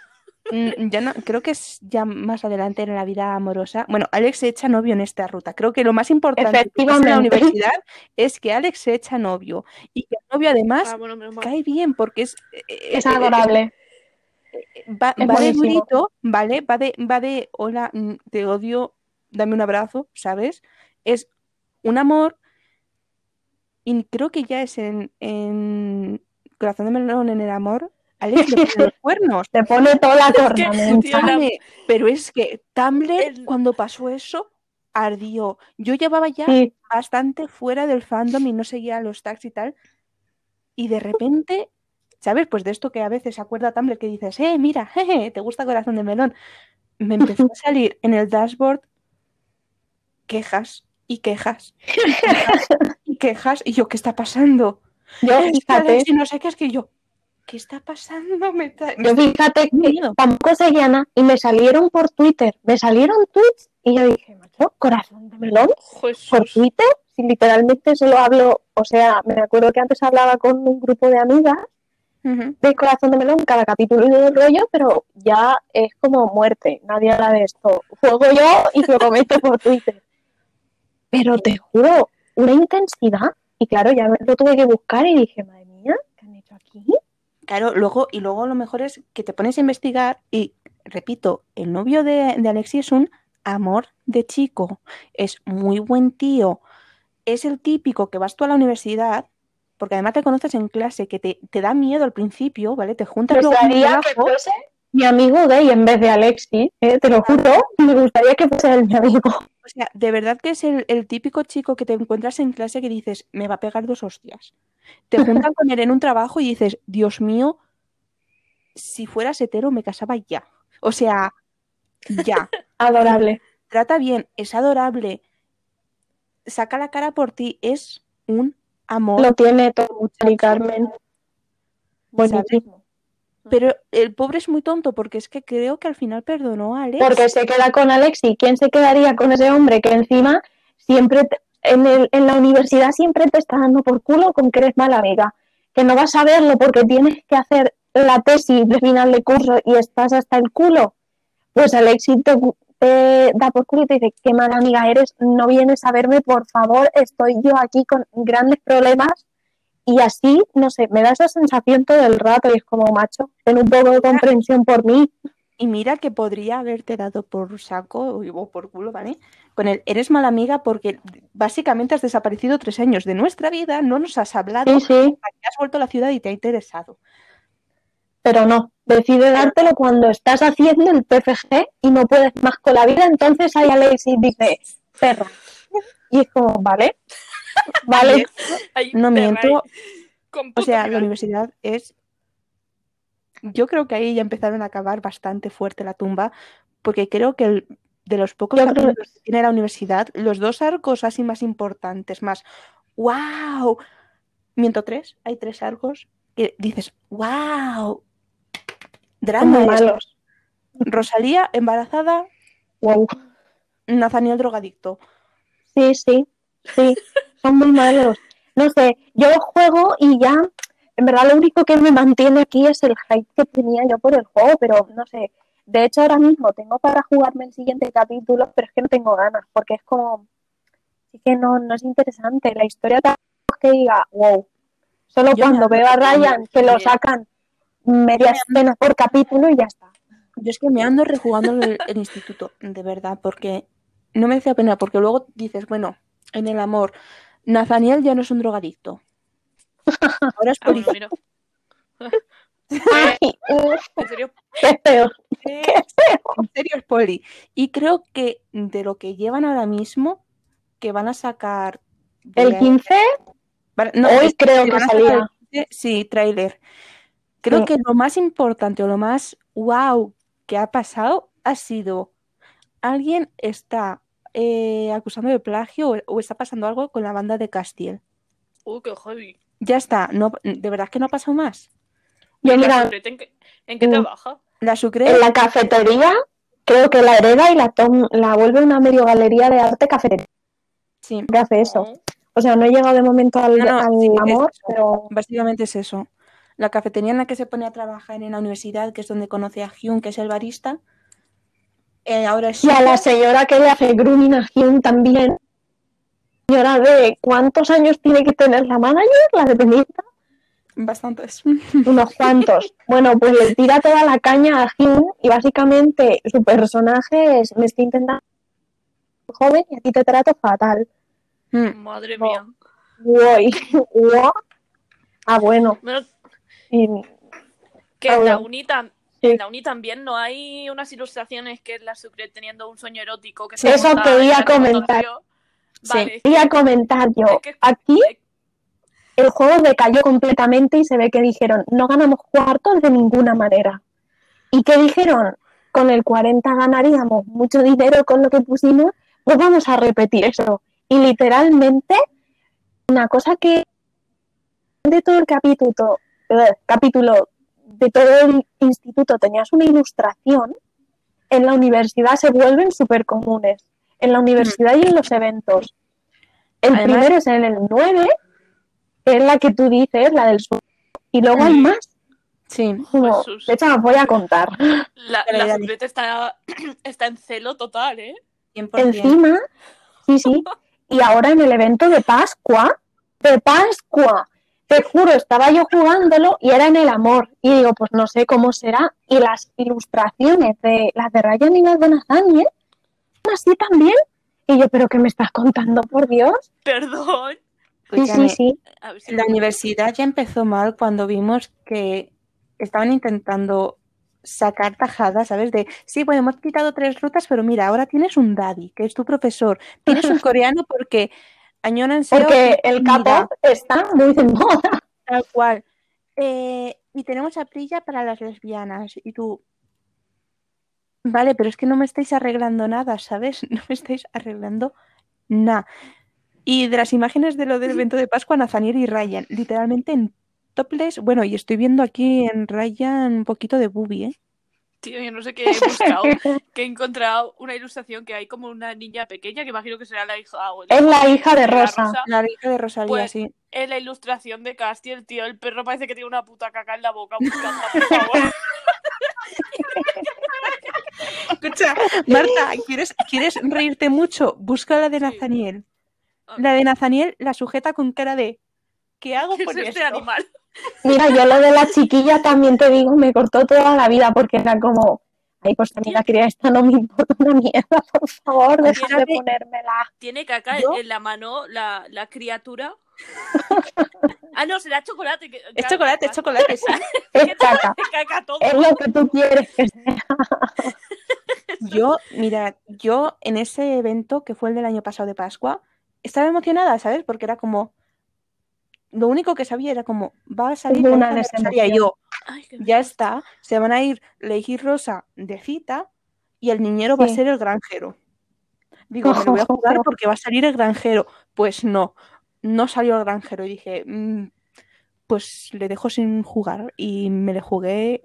ya no, creo que es ya más adelante en la vida amorosa. Bueno, Alex se echa novio en esta ruta. Creo que lo más importante en la universidad es que Alex se echa novio y que el novio además Ah, bueno, cae bien porque es eh, Es eh, eh, adorable. va, Es va de durito, ¿vale? Va de, va de hola, mm, te odio, dame un abrazo, ¿sabes? Es un amor y creo que ya es en, en Corazón de Melón en el amor. Alex le pone los <laughs> cuernos. Te pone toda la Vale, pero es que Tumblr, El- cuando pasó eso, ardió. Yo llevaba ya Sí, bastante fuera del fandom y no seguía los tags y tal. Y de repente, ¿sabes? Pues de esto que a veces se acuerda Tumblr que dices, eh, mira, <laughs> jeje, te gusta corazón de melón. Me empezó a salir en el dashboard quejas y quejas quejas y quejas. Y yo, ¿qué está pasando? yo fíjate, y no sé qué es que yo, ¿qué está pasando? <laughs> Me yo fíjate que tampoco seguía nada y me salieron por Twitter, me salieron tweets y yo dije, macho, corazón de melón por Jesús. Twitter, si literalmente se lo hablo, o sea, me acuerdo que antes hablaba con un grupo de amigas de Corazón de Melón, cada capítulo y todo el rollo, pero ya es como muerte, nadie habla de esto. Juego yo y lo comento por Twitter. Pero te juro, una intensidad, y claro, ya lo tuve que buscar y dije, madre mía, ¿qué han hecho aquí? Claro, luego, y luego lo mejor es que te pones a investigar y, repito, el novio de, de Alexi es un amor de chico, es muy buen tío, es el típico que vas tú a la universidad, porque además te conoces en clase, que te, te da miedo al principio, ¿vale? Te juntas Me luego el que fuese mi amigo gay en vez de Alexi, ¿eh? te lo juro, me gustaría que fuese él mi amigo. O sea, de verdad que es el, el típico chico que te encuentras en clase que dices, me va a pegar dos hostias. Te juntan con él en un trabajo y dices, Dios mío, si fueras hetero me casaba ya. O sea, ya. Adorable. trata bien, es adorable, saca la cara por ti, es un amor. Lo tiene todo, Carmen. Buenísimo. Pero el pobre es muy tonto porque es que creo que al final perdonó a Alex. Porque se queda con Alexi. ¿Quién se quedaría con ese hombre que encima siempre te- en, el- en la universidad siempre te está dando por culo con que eres mala amiga? Que no vas a verlo porque tienes que hacer la tesis de final de curso y estás hasta el culo. Pues Alexi te, te da por culo y te dice, qué mala amiga eres, no vienes a verme, por favor, estoy yo aquí con grandes problemas. Y así, no sé, me da esa sensación todo el rato y es como, macho, ten un poco de comprensión por mí. Y mira que podría haberte dado por saco o por culo, ¿vale? Con el eres mala amiga porque básicamente has desaparecido tres años de nuestra vida, no nos has hablado, Sí, sí. has vuelto a la ciudad y te ha interesado. pero no, decide dártelo cuando estás haciendo el TFG y no puedes más con la vida, entonces hay Alex y dice, perra. Y es como, vale, <laughs> vale, No miento, O sea, la universidad es. Yo creo que ahí ya empezaron a acabar bastante fuerte la tumba, porque creo que el- de los pocos creo- que tiene la universidad, los dos arcos así más importantes, más ¡wow! Miento tres, hay tres arcos que dices ¡wow! Drama malos. Rosalía embarazada, Wow. Nathaniel drogadicto. Sí, sí, sí, son muy malos. No sé, yo juego y ya, en verdad lo único que me mantiene aquí es el hype que tenía yo por el juego, pero no sé. De hecho, ahora mismo tengo para jugarme el siguiente capítulo, pero es que no tengo ganas, porque es como, sí que no, no es interesante. La historia tampoco es que diga, wow. Solo Yo cuando ando veo a Ryan que lo sacan media escena por capítulo y ya está. Yo es que me ando rejugando el, el instituto, de verdad, porque no me hace pena, porque luego dices, bueno, en el amor, Nathaniel ya no es un drogadicto. Ahora es Ah, bueno, policía. uf, <laughs> En serio, qué feo. que en serio es poli. Y creo que de lo que llevan ahora mismo, que van a sacar... ¿El de- 15? van- no, Hoy es- creo que salía. el 15, Sí, tráiler. Creo Sí. que lo más importante o lo más wow que ha pasado ha sido alguien está eh, acusando de plagio o, o está pasando algo con la banda de Castiel. Uh, qué heavy. Ya está, no, de verdad que no ha pasado más. Yo, ¿Y la mira, en qué, en qué Mm. trabaja? La Sucre, en la cafetería creo que la hereda y la, tom- la vuelve una medio galería de arte cafetería. sí, que hace eso. Oh. O sea, no he llegado de momento al, No, no, al sí, es amor, pero básicamente es eso. La cafetería en la que se pone a trabajar en la universidad, que es donde conoce a Hyun, que es el barista, eh, ahora es y a la señora que le hace gruminación también. Señora de ¿cuántos años tiene que tener la manager, la dependiente? bastantes. Unos <laughs> cuantos. Bueno, pues le tira toda la caña a Hyun y básicamente su personaje es me estoy intentando joven y a ti te trato fatal. Mm, Madre mía. <laughs> Uy. Ah, bueno. Bueno, Y, que Ah, la bueno. En la uni también no hay unas ilustraciones que es la Sucre teniendo un sueño erótico que se eso quería comentar. Sí. Vale, quería comentar yo, es que- aquí el juego decayó completamente y se ve que dijeron, no ganamos cuartos de ninguna manera. ¿Y qué dijeron? Con el 40 ganaríamos mucho dinero con lo que pusimos, pues vamos a repetir eso. Y literalmente, una cosa que de todo el capítulo, eh, capítulo de todo el instituto tenías una ilustración, en la universidad se vuelven súper comunes. En la universidad y en los eventos. El Además- primero es en el 9, que es la que tú dices, la del sur. Y luego hay más. Sí, Como, de hecho, las voy a contar. La, la está, <clears throat> está en celo total, ¿eh? 100%. Encima, sí, sí. Y ahora en el evento de Pascua, de Pascua, te juro, estaba yo jugándolo y era en el amor. Y digo, pues no sé cómo será. Y las ilustraciones de las de Ryan y las de Nathaniel, así también. Y yo, ¿pero qué me estás contando, por Dios? Perdón. Sí, sí, sí. La universidad ya empezó mal cuando vimos que estaban intentando sacar tajadas, ¿sabes? De, sí, bueno, hemos quitado tres rutas, pero mira, ahora tienes un daddy, que es tu profesor. Tienes un <laughs> coreano porque añoran Porque el K-pop está muy de moda. tal cual. Eh, y tenemos a Prilla para las lesbianas. Y tú, vale, pero es que no me estáis arreglando nada, ¿sabes? <laughs> No me estáis arreglando nada. Y de las imágenes de lo del evento de Pascua, Nathaniel y Ryan, literalmente en topless. Bueno, y estoy viendo aquí en Ryan un poquito de boobie, ¿eh? Tío, yo no sé qué he buscado, <laughs> que he encontrado una ilustración que hay como una niña pequeña, que imagino que será la hija o el Es la hija de Rosa. La hija de Rosalía, Pues- sí. En la ilustración de Castiel, tío, el perro parece que tiene una puta caca en la boca buscando, por favor. <laughs> Escucha, Marta, ¿quieres, ¿quieres reírte mucho? Busca la de Sí. Nathaniel. La de Nathaniel la sujeta con cara de ¿qué hago <laughs> ¿Qué con es este esto? animal? Mira, yo lo de la chiquilla también te digo, me cortó toda la vida porque era como, ay, pues a mí la cría esta no me importa una mierda, por favor, dejad de ponérmela. Tiene caca ¿Yo? en la mano la, la criatura. <laughs> ah, no, será chocolate. que- Es chocolate, es chocolate, sí. <laughs> Es caca, Es caca todo. es lo que tú quieres que sea. <laughs> Yo, mira, yo en ese evento que fue el del año pasado de Pascua, estaba emocionada, ¿sabes? Porque era como, lo único que sabía era como, va a salir una. Y yo, Ay, ya está, se van a ir Leigh y Rosa de cita y el niñero va a ser el granjero. Digo, me lo voy a jugar <laughs> porque va a salir el granjero. Pues no, no salió el granjero y dije, "Mm, pues le dejo sin jugar y me le jugué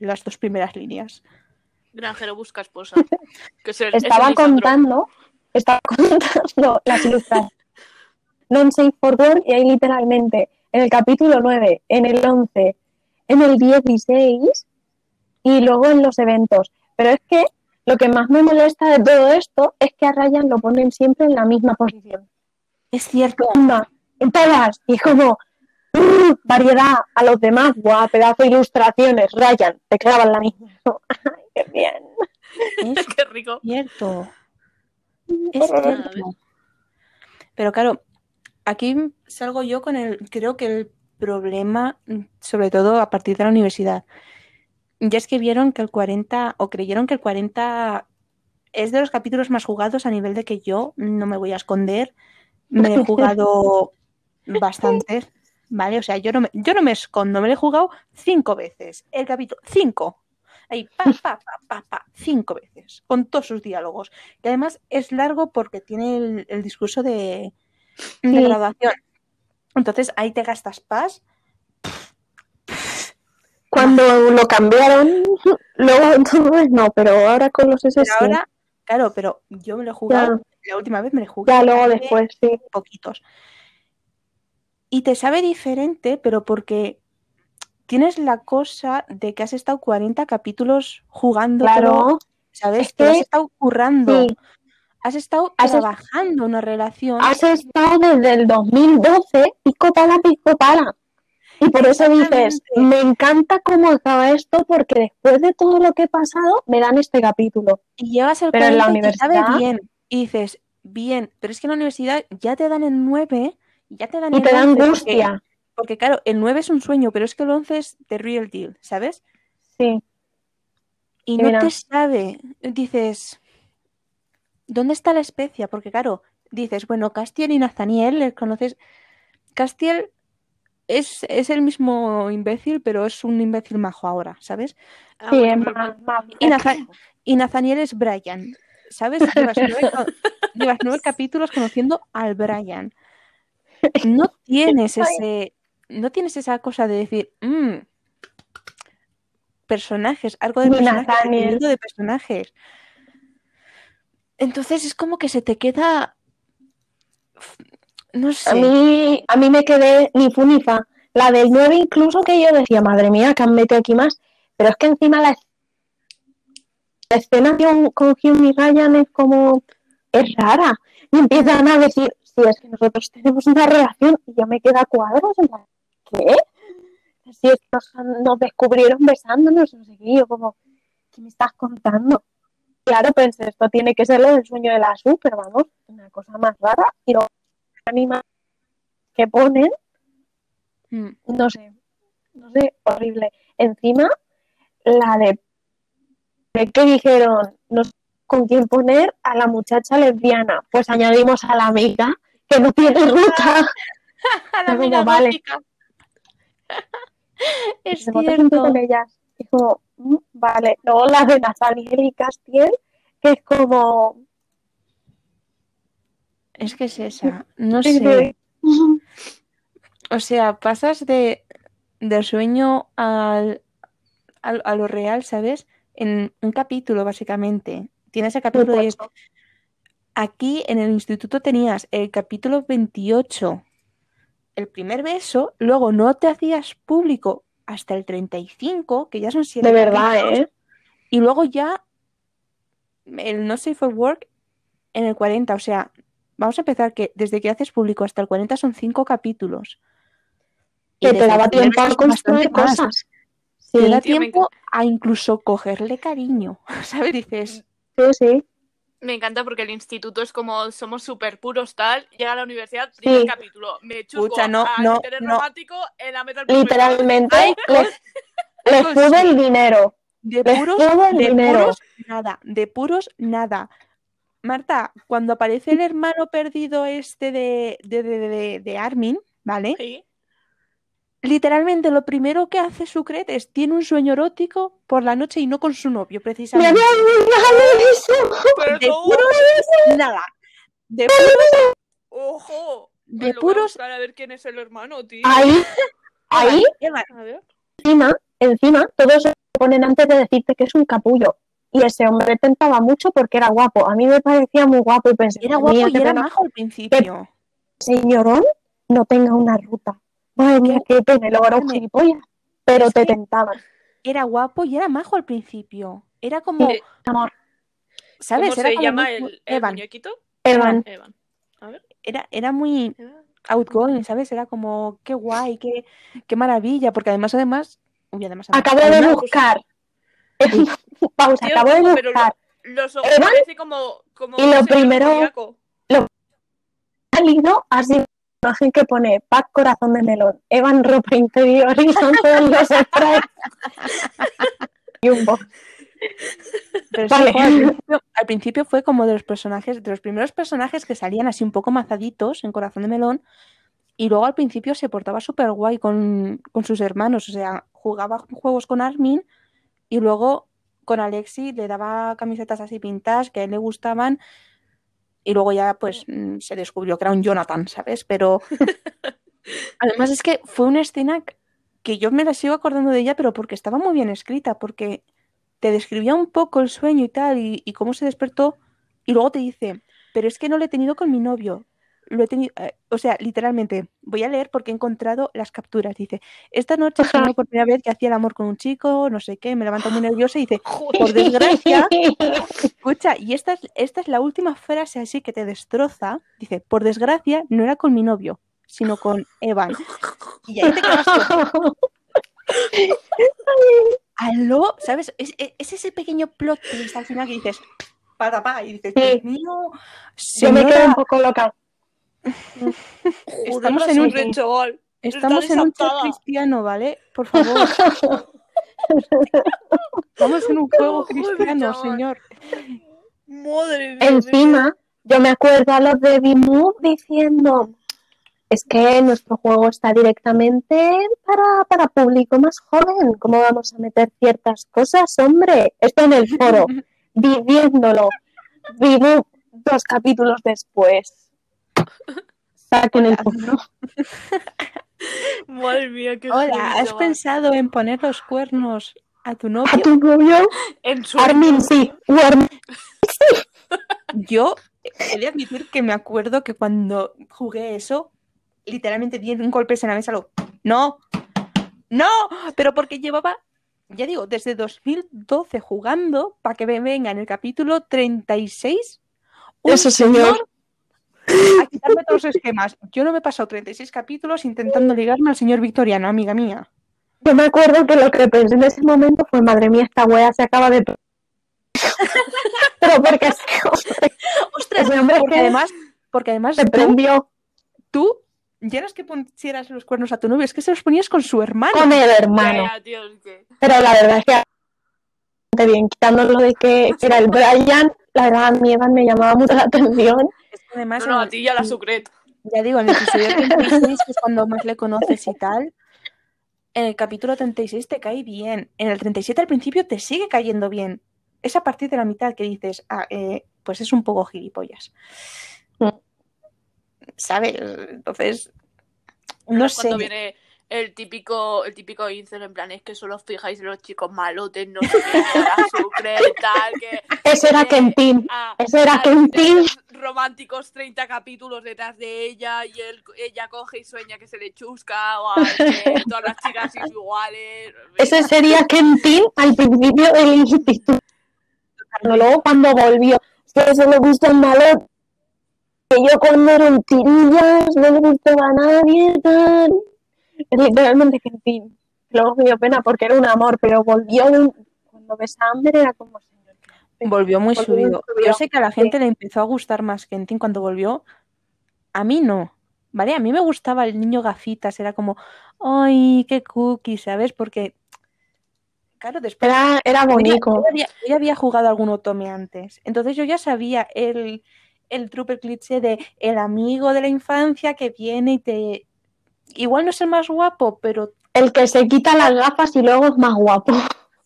las dos primeras líneas. Granjero busca esposa. <laughs> Que es el- es contando, estaba <laughs> contando las ilustraciones. Non safe for work y ahí literalmente en el capítulo 9, en el 11, en el 16 y luego en los eventos. Pero es que lo que más me molesta de todo esto es que a Ryan lo ponen siempre en la misma posición. Es cierto. Anda, en todas. Y es como, "Mm, variedad a los demás, guau, pedazo de ilustraciones. Ryan, te clavan la misma. <laughs> Ay, qué bien. Es <laughs> Qué rico. cierto. Es A ver. cierto. Pero claro, aquí salgo yo con el, creo que el problema, sobre todo a partir de la universidad. Y es que vieron que el 40, o creyeron que el 40 es de los capítulos más jugados a nivel de que yo, no me voy a esconder, me he jugado <laughs> bastante, ¿vale? O sea, yo no me, yo no me escondo, me lo he jugado cinco veces. El capítulo, cinco. Ahí, pa, pa, pa, pa, pa, cinco veces, con todos sus diálogos. Que además es largo porque tiene el, el discurso de, de Sí. graduación. Entonces ahí te gastas paz. Cuando lo cambiaron, luego entonces no, pero ahora con los SS Pero ahora, claro, pero yo me lo he jugado, la última vez me lo he jugado. Ya luego después, sí. poquitos. Y te sabe diferente, pero porque tienes la cosa de que has estado 40 capítulos jugando, Claro, ¿sabes? es Te lo has que- estado currando, sí. Has estado Has est- trabajando una relación. Has estado desde el 2012 pico pala, pico pala. Y por eso dices, me encanta cómo acaba esto porque después de todo lo que he pasado, me dan este capítulo. y llegas al pero en la 40 y te sabe universidad- bien. Y dices, bien, pero es que en la universidad ya te dan el 9, ya te dan Y el te da 11, porque- angustia. Porque, claro, el 9 es un sueño, pero es que el 11 es the real deal, ¿sabes? Sí, Y Y no mira. te sabe. Dices, ¿dónde está la especia? Porque, claro, dices, bueno, Castiel y Nathaniel, ¿les conoces? Castiel es, es el mismo imbécil, pero es un imbécil majo ahora, ¿sabes? Ah, sí, bueno, es pero- más, más- Y, Natha- y Nathaniel es Brian, ¿sabes? Llevas nueve, <laughs> llevas nueve capítulos conociendo al Brian. No <laughs> tienes ese, no tienes esa cosa de decir, "Mm, personajes, algo de personajes, de personajes. Entonces es como que se te queda, no sé. A mí, a mí me quedé ni fu ni fa. La del 9 incluso que yo decía, madre mía, que han metido aquí más. Pero es que encima la, la escena con, con Hugh y Ryan es como... es rara. Y empiezan a decir, sí, es que nosotros tenemos una relación y yo me quedo a cuadros. En plan, ¿Qué? Si estos nos descubrieron besándonos, no sé qué. Yo como, ¿qué me estás contando? Claro, pensé, esto tiene que ser lo del sueño de la SU, pero vamos, una cosa más rara. Y luego anima que ponen, Mm. no sé, no sé, horrible. Encima, la de, de que dijeron, no sé con quién poner a la muchacha lesbiana, pues añadimos a la amiga que no tiene <laughs> ruta. A la mina vale. <laughs> Es cierto. con ellas. Y como, mm, vale. Luego la de Nathaniel y Castiel, que es como, Es que es esa. No es sé. <laughs> O sea, pasas de del sueño al, al- a lo real, ¿sabes? En un capítulo, básicamente. Tienes el capítulo Muy 10. pocho. Aquí en el instituto tenías el capítulo 28, el primer beso, luego no te hacías público hasta el 35, que ya son siete de verdad, capítulos, ¿eh? y luego ya el No Safe for Work en el 40. O sea, vamos a empezar que desde que haces público hasta el 40 son cinco capítulos. Y Que te daba tiempo a construir más. cosas. Te Sí, da Tío, me tiempo a incluso cogerle cariño, <laughs> ¿sabes? Dices, sí, sí. Me encanta porque el instituto es como somos súper puros tal. Llega a la universidad, primer Sí. capítulo. Me chusco Escucha, no, a no, interés no. romántico en la meta. Literalmente, Ay, les, les cos- sube el dinero. de Les puros, sube el de dinero. puros, nada, de puros, nada. Marta, cuando aparece el hermano perdido este de, de, de, de- de Armin, ¿vale? Sí. Literalmente lo primero que hace Sucret es tiene un sueño erótico por la noche y no con su novio, Me precisamente. había olvidado eso. Pero De puros, nada. De puros, Ojo. de Pues lo voy a puros. a ver quién es el hermano, tío. Ahí, ahí, Eva, A ver. encima, encima, todos se ponen antes de decirte que es un capullo. Y ese hombre tentaba mucho porque era guapo. A mí me parecía muy guapo y pensé, era "Madre guapo y era majo al principio. señorón no tenga una ruta. Madre mía, qué pena. Luego era un gilipollas. Pero Es te tentaban. Era guapo y era majo al principio. Era como, Eh, Amor, ¿sabes? ¿Cómo Era se como llama muy- el, el Evan. muñequito? Evan. Evan. A ver. Era, era muy outgoing, ¿sabes? Era como, qué guay, qué, qué maravilla, porque además, además, uy, además, además, Acabo de buscar. <laughs> Pausa, acabo de pero lo- buscar. Los ojos Evan. parece como, como Y lo primero- demoníaco. salido así imagen que pone pack corazón de melón, Evan ropa interior y son todos los sprays. <laughs> y un boss. Pero Vale. jo, al, principio, al principio fue como de los personajes, de los primeros personajes que salían así un poco mazaditos en Corazón de Melón. Y luego al principio se portaba súper guay con, con sus hermanos. O sea, jugaba juegos con Armin y luego con Alexi le daba camisetas así pintadas que a él le gustaban. Y luego ya pues mm, se descubrió que era un Jonathan, ¿sabes? Pero <laughs> además es que fue una escena que yo me la sigo acordando de ella, pero porque estaba muy bien escrita, porque te describía un poco el sueño y tal, y, y cómo se despertó, y luego te dice, pero es que no lo he tenido con mi novio. Lo he tenido, eh, o sea, literalmente, voy a leer porque he encontrado las capturas. Dice, esta noche soñé por primera vez que hacía el amor con un chico, no sé qué, me levanto muy nerviosa y dice, <laughs> por desgracia, <laughs> escucha, y esta es, esta es la última frase así que te destroza. Dice, por desgracia, no era con mi novio, sino con Evan. Y ahí te quedas <laughs> aló, ¿sabes? Es, es- es ese pequeño plot twist al final que dices, para, y dices. Dios mío, Yo me señora, un poco loca. Estamos en un, chaval. estamos en un chat cristiano, ¿vale? Por favor, <laughs> estamos en un juego cristiano, señor. Madre mía. Encima, yo me acuerdo a los de Bimu diciendo, es que nuestro juego está directamente para, para público más joven. ¿Cómo vamos a meter ciertas cosas, hombre? Esto en el foro, <laughs> diciéndolo. Bimu dos capítulos después. Saquen el foro. <laughs> Madre mía, qué Hola, ¿has pensado en poner los cuernos a tu ¿A novio? tu novio? En su Armin sí. <laughs> Yo he de admitir que me acuerdo que cuando jugué eso, literalmente di un golpe en la mesa, lo, no, no, pero porque llevaba, ya digo, desde 2012 jugando para que me venga en el capítulo 36. un Eso, señor. A quitarme todos los esquemas. Yo no me he pasado 36 capítulos intentando ligarme al señor Victoriano, amiga mía. Yo me acuerdo que lo que pensé en ese momento fue, madre mía, esta wea se acaba de... <laughs> Pero porque ese hombre, Ostras, ese hombre porque que además, porque además se tú, prendió tú ya no es que pusieras los cuernos a tu novio, es que se los ponías con su hermano. con el hermano. Pero la verdad es que bastante bien, quitándolo de que era el Brian, la verdad a mí Evan me llamaba mucho la atención. Es que además, No, no, a ti ya la sucret. ya digo, en el episodio 36, que es cuando más le conoces y tal, en el capítulo 36 te cae bien. En el 37 al principio te sigue cayendo bien. Es a partir de la mitad que dices, ah, eh, pues es un poco gilipollas. Mm. ¿Sabes? Entonces, no sé. Cuando viene el típico, el típico incel en plan, es que solo os fijáis en los chicos malotes, no sé qué, <laughs> tal, que... Ese era Kentin, ese era Kentin. románticos 30 capítulos detrás de ella y él, ella coge y sueña que se le chusca o a que todas las chicas son iguales. Ese sería Kentin al principio del instituto. Luego cuando volvió, que eso le gusta el malo. Que yo cuando era un tirillas no le gustaba a nadie, tal. Es literalmente Kentin. Luego me dio pena porque era un amor, pero volvió de un- cuando ves a Amber era como señor. Volvió muy Volvió subido. Yo sé que a la gente le empezó a gustar más Kentin cuando volvió. A mí no. ¿Vale? A mí me gustaba el niño gafitas. Era como, ¡ay, qué cookie! ¿Sabes? Porque, claro, después. Era, era bonito. yo había jugado algún Otome antes. Entonces yo ya sabía el, el trupe cliché de el amigo de la infancia que viene y te. Igual no es el más guapo, pero El que se quita las gafas y luego es más guapo.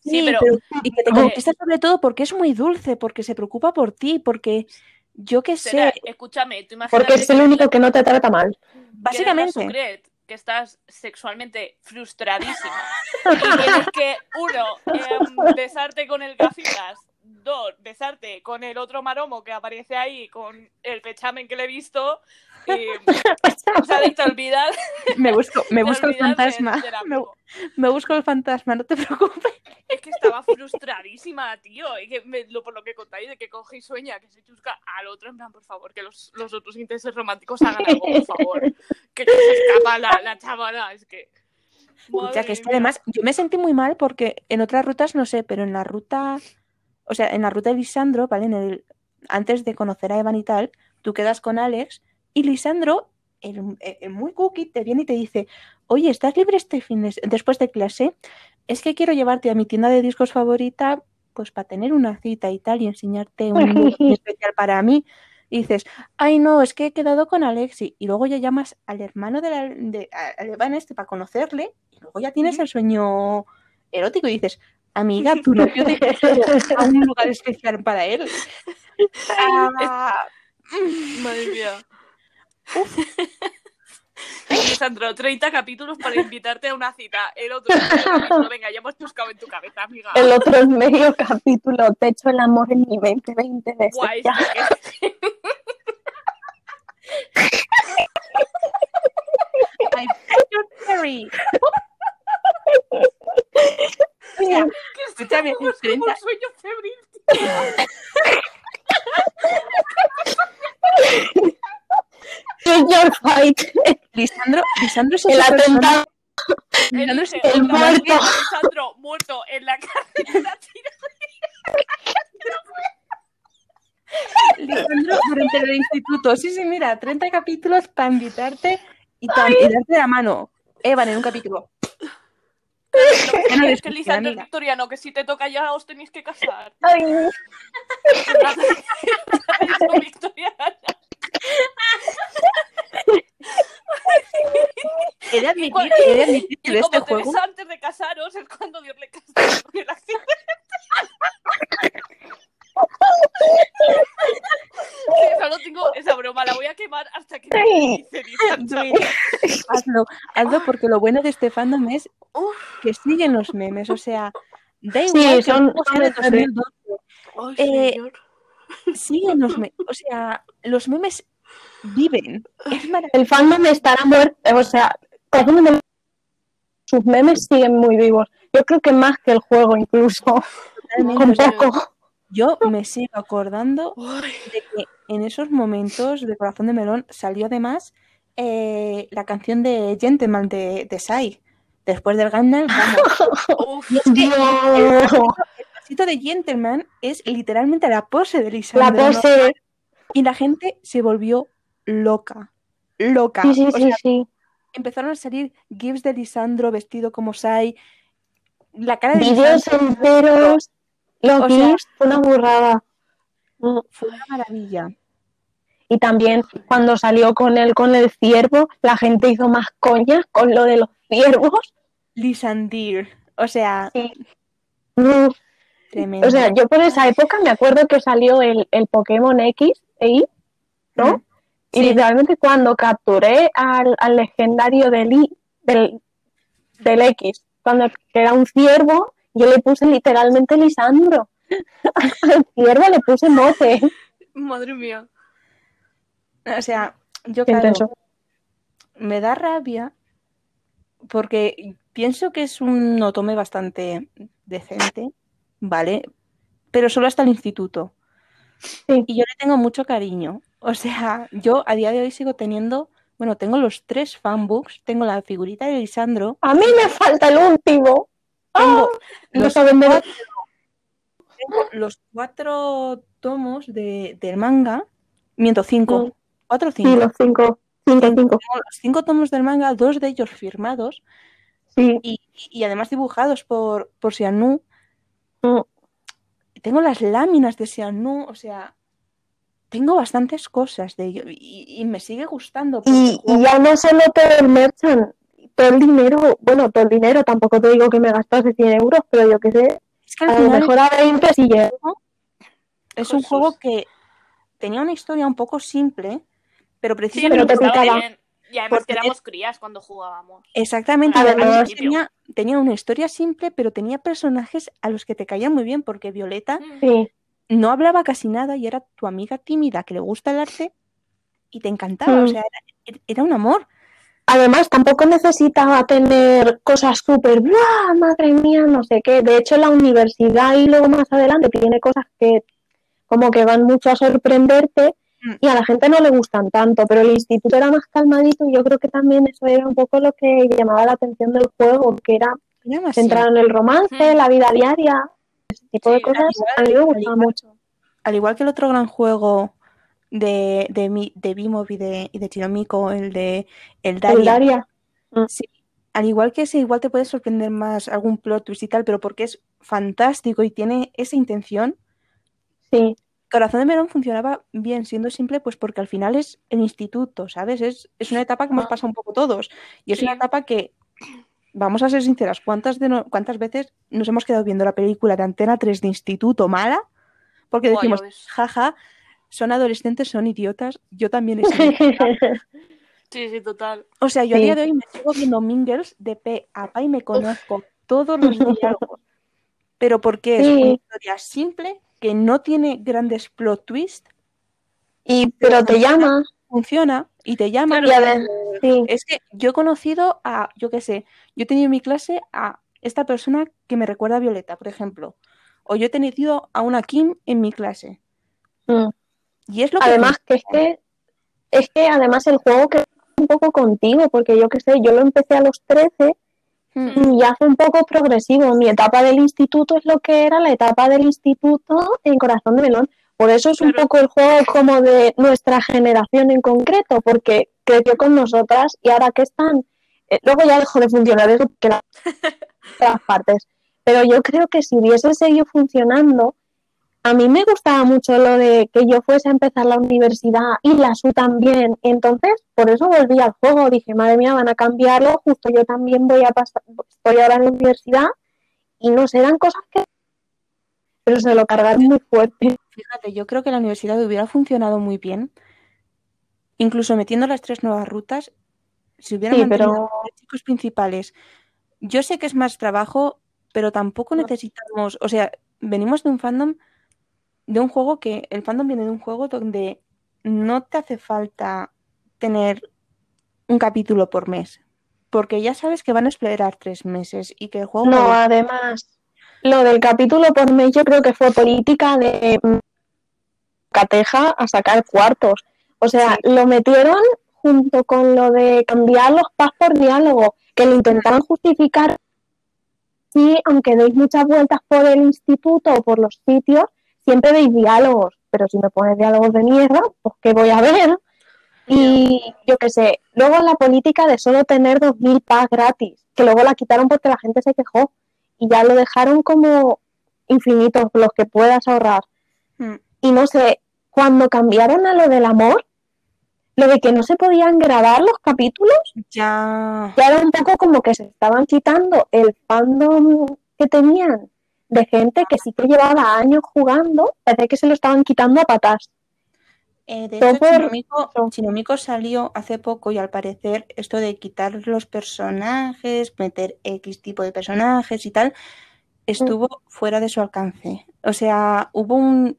Sí, pero- y que te eh, conquista sobre todo porque es muy dulce, porque se preocupa por ti, porque yo qué Será- sé, escúchame, tú imagínate Porque es el único que no te trata mal. básicamente. Sucret, que estás sexualmente frustradísima <laughs> y tienes que, uno, em, besarte con el gafitas, dos, besarte con el otro maromo que aparece ahí con el pechamen que le he visto y ¿sabes? te olvidas, Me busco, me busco el fantasma. Me, busco el fantasma, no te preocupes. Es que estaba frustradísima, tío. Y que me- lo, por lo que contáis, de que coge y sueña, que se chusca al otro, en plan, por favor, que los, los otros intereses románticos hagan algo, por favor. Que, que se escapa la, la chavala, es que. Ya que es que Madre mía. además yo me sentí muy mal porque en otras rutas no sé, pero en la ruta, o sea, en la ruta de Lisandro, ¿vale? En el, antes de conocer a Evan y tal, tú quedas con Alex y Lisandro, el, el muy cookie, te viene y te dice, oye, ¿estás libre este fin de- después de clase? es que quiero llevarte a mi tienda de discos favorita, pues para tener una cita y tal, y enseñarte un <laughs> especial para mí. Y dices, ay no, es que he quedado con Alexi. Y luego ya llamas al hermano de la, de, al Evan este para conocerle, y luego ya tienes el sueño erótico y dices, amiga, tu <laughs> novio te <laughs> a un lugar especial para él. Ah, Madre mía. Lisandro, 30 capítulos para invitarte a una cita. El otro, capítulo, venga, ya hemos buscado en tu cabeza, amiga. El otro es medio capítulo, te echo el amor en mi 2020 de Guay, ya. que- <laughs> I. O sea, que Escúchame, como 30. un sueño febril. Your fight. Lisandro, Lisandro es El atentado. Lisandro es el muerto. Lisandro muerto en la tira. Lisandro durante el instituto. Sí, sí, mira, 30 capítulos para invitarte y, tam- y darte la mano. Evan en un capítulo. No Es que Lisandro es victoriano, que si te toca ya os tenéis que casar. Ay. He de admitir, he de admitir que este como te juego. ves antes de casaros es cuando Dios le castiga con el accidente. Sí, solo tengo esa broma, la voy a quemar hasta que me Ay. dice Lisandro. Hazlo, hazlo porque lo bueno de este fandom es Uf. que siguen los memes. O sea, da Sí, igual que son- sea son de de 2012. Ay, Eh, señor. Siguen los memes. O sea, los memes viven. Es maravilloso. El fandom estará muerto, o sea, Corazón de Melón, sus memes siguen muy vivos. Yo creo que más que el juego incluso, un poco. yo me sigo acordando de que en esos momentos de Corazón de Melón salió además eh, la canción de Gentleman de, de Sai. Después del Gangnam, vamos. <laughs> uf. Es que el pasito de Gentleman es literalmente la pose de la Lisandro. ¿no? pose. Y la gente se volvió loca. Loca. Sí, sí, O sí, sea, sí. empezaron a salir gifs de Lisandro vestido como Sai. La cara de Vídeos Lisandro enteros, los GIFs, fue una burrada. Fue una maravilla. Y también cuando salió con él con el ciervo, la gente hizo más coñas con lo de los ciervos. Lisandir. O sea, Mm. tremendo. O sea, yo por esa época me acuerdo que salió el, el Pokémon X e Y, ¿no? Mm. Y Sí. literalmente cuando capturé al, al legendario del, I- del, del X, cuando era un ciervo, yo le puse literalmente Lisandro. <laughs> Al ciervo le puse mote. Madre mía. O sea, yo claro, intenso. me da rabia porque pienso que es un otome bastante decente, ¿vale? Pero solo hasta el instituto. Sí. Y yo le tengo mucho cariño. O sea, yo a día de hoy sigo teniendo, bueno, tengo los tres fanbooks, tengo la figurita de Lisandro, A mí me falta el último. tengo no los de- cuatro, tengo los cuatro tomos de, del manga, miento, cinco, Mm. Cuatro o Sí, cinco. los cinco. Cinco, cinco. Tengo los cinco tomos del manga, dos de ellos firmados Sí. y, y además dibujados por, por Xianu. Mm. Tengo las láminas de Xianu, o sea, tengo bastantes cosas de ello y, y me sigue gustando. Y, y ya no solo todo el merchant, todo el dinero, bueno, todo el dinero, tampoco te digo que me gastase 100 euros, pero yo qué sé, es que al a lo mejor a 20 sí llega. es un Jesús. juego que tenía una historia un poco simple, pero Sí, precisamente pero te picaba. bien. Y además Porque que éramos crías cuando jugábamos. Exactamente, además tenía, tenía una historia simple, pero tenía personajes a los que te caían muy bien, porque Violeta Mm. Sí, no hablaba casi nada y era tu amiga tímida que le gusta el arte y te encantaba, o Mm. sea, era, era un amor. Además, tampoco necesitaba tener cosas súper, ¡buah! Madre mía, no sé qué. De hecho, la universidad y luego más adelante tiene cosas que como que van mucho a sorprenderte Mm. Y a la gente no le gustan tanto, pero el instituto era más calmadito y yo creo que también eso era un poco lo que llamaba la atención del juego, que era centrado en el romance, Mm. la vida diaria, ese tipo de cosas. A mí me al gustaba igual- mucho. al igual que el otro gran juego de, de, Mi- de Bimov y de, y de Chiromiko, el de el El Daria, Daria. sí, al igual que ese, igual te puede sorprender más algún plot twist y tal, pero porque es fantástico y tiene esa intención. Sí. Corazón de Melón funcionaba bien, siendo simple, pues porque al final es el instituto, ¿sabes? Es, es una etapa que hemos pasado un poco todos. Y es Sí. una etapa que, vamos a ser sinceras, ¿cuántas, de no- ¿cuántas veces nos hemos quedado viendo la película de Antena 3 de instituto mala? Porque decimos, jaja, son adolescentes, son idiotas, yo también he sido idiota". <laughs> Sí, sí, total. O sea, yo a día de hoy me sigo viendo Mingles de P a Pa y me conozco todos los diálogos. Pero porque es Sí. una historia simple, que no tiene grandes plot twists, y, pero te llama. funciona y te llama. Y ade- sí. Es que yo he conocido a, yo qué sé, yo he tenido en mi clase a esta persona que me recuerda a Violeta, por ejemplo. O yo he tenido a una Kim en mi clase. Mm. Y es lo que Además que es que es que además el juego que un poco contigo, porque yo qué sé, yo lo empecé a los 13 Mm. y ya fue un poco progresivo. Mi etapa del instituto es lo que era la etapa del instituto en Corazón de Melón. Por eso es un poco el juego como de nuestra generación en concreto, porque creció con nosotras y ahora que están, eh, luego ya dejó de funcionar eso que <laughs> la- las partes. Pero yo creo que si hubiese seguido funcionando, a mí me gustaba mucho lo de que yo fuese a empezar la universidad y la SU también. Entonces, por eso volví al juego. Dije, madre mía, van a cambiarlo. Justo yo también voy a pasar, estoy ahora en la universidad y no sé, eran cosas que. Pero se lo cargaron muy fuerte. Fíjate, yo creo que la universidad hubiera funcionado muy bien, incluso metiendo las tres nuevas rutas, si hubieran Sí, mantenido pero- los chicos principales. Yo sé que es más trabajo, pero tampoco necesitamos, o sea, venimos de un fandom, de un juego que, el fandom viene de un juego donde no te hace falta tener un capítulo por mes, porque ya sabes que van a esperar tres meses y que el juego... No, además, lo del capítulo por mes yo creo que fue política de Cateja a sacar cuartos. O sea, lo metieron junto con lo de cambiar los pas por diálogo, que lo intentaron justificar. Sí, aunque deis muchas vueltas por el instituto o por los sitios, siempre veis diálogos. Pero si me pones diálogos de mierda, pues ¿qué voy a ver? Y yo qué sé, luego la política de solo tener 2.000 packs gratis, que luego la quitaron porque la gente se quejó y ya lo dejaron como infinitos los que puedas ahorrar. Mm. Y no sé, cuando cambiaron a lo del amor, lo de que no se podían grabar los capítulos, Ya... ya era un poco como que se estaban quitando el fandom que tenían de gente que sí que llevaba años jugando, parece que se lo estaban quitando a patas. Eh, de hecho, Chinomico, salió hace poco y al parecer esto de quitar los personajes, meter X tipo de personajes y tal, estuvo fuera de su alcance. O sea, hubo un-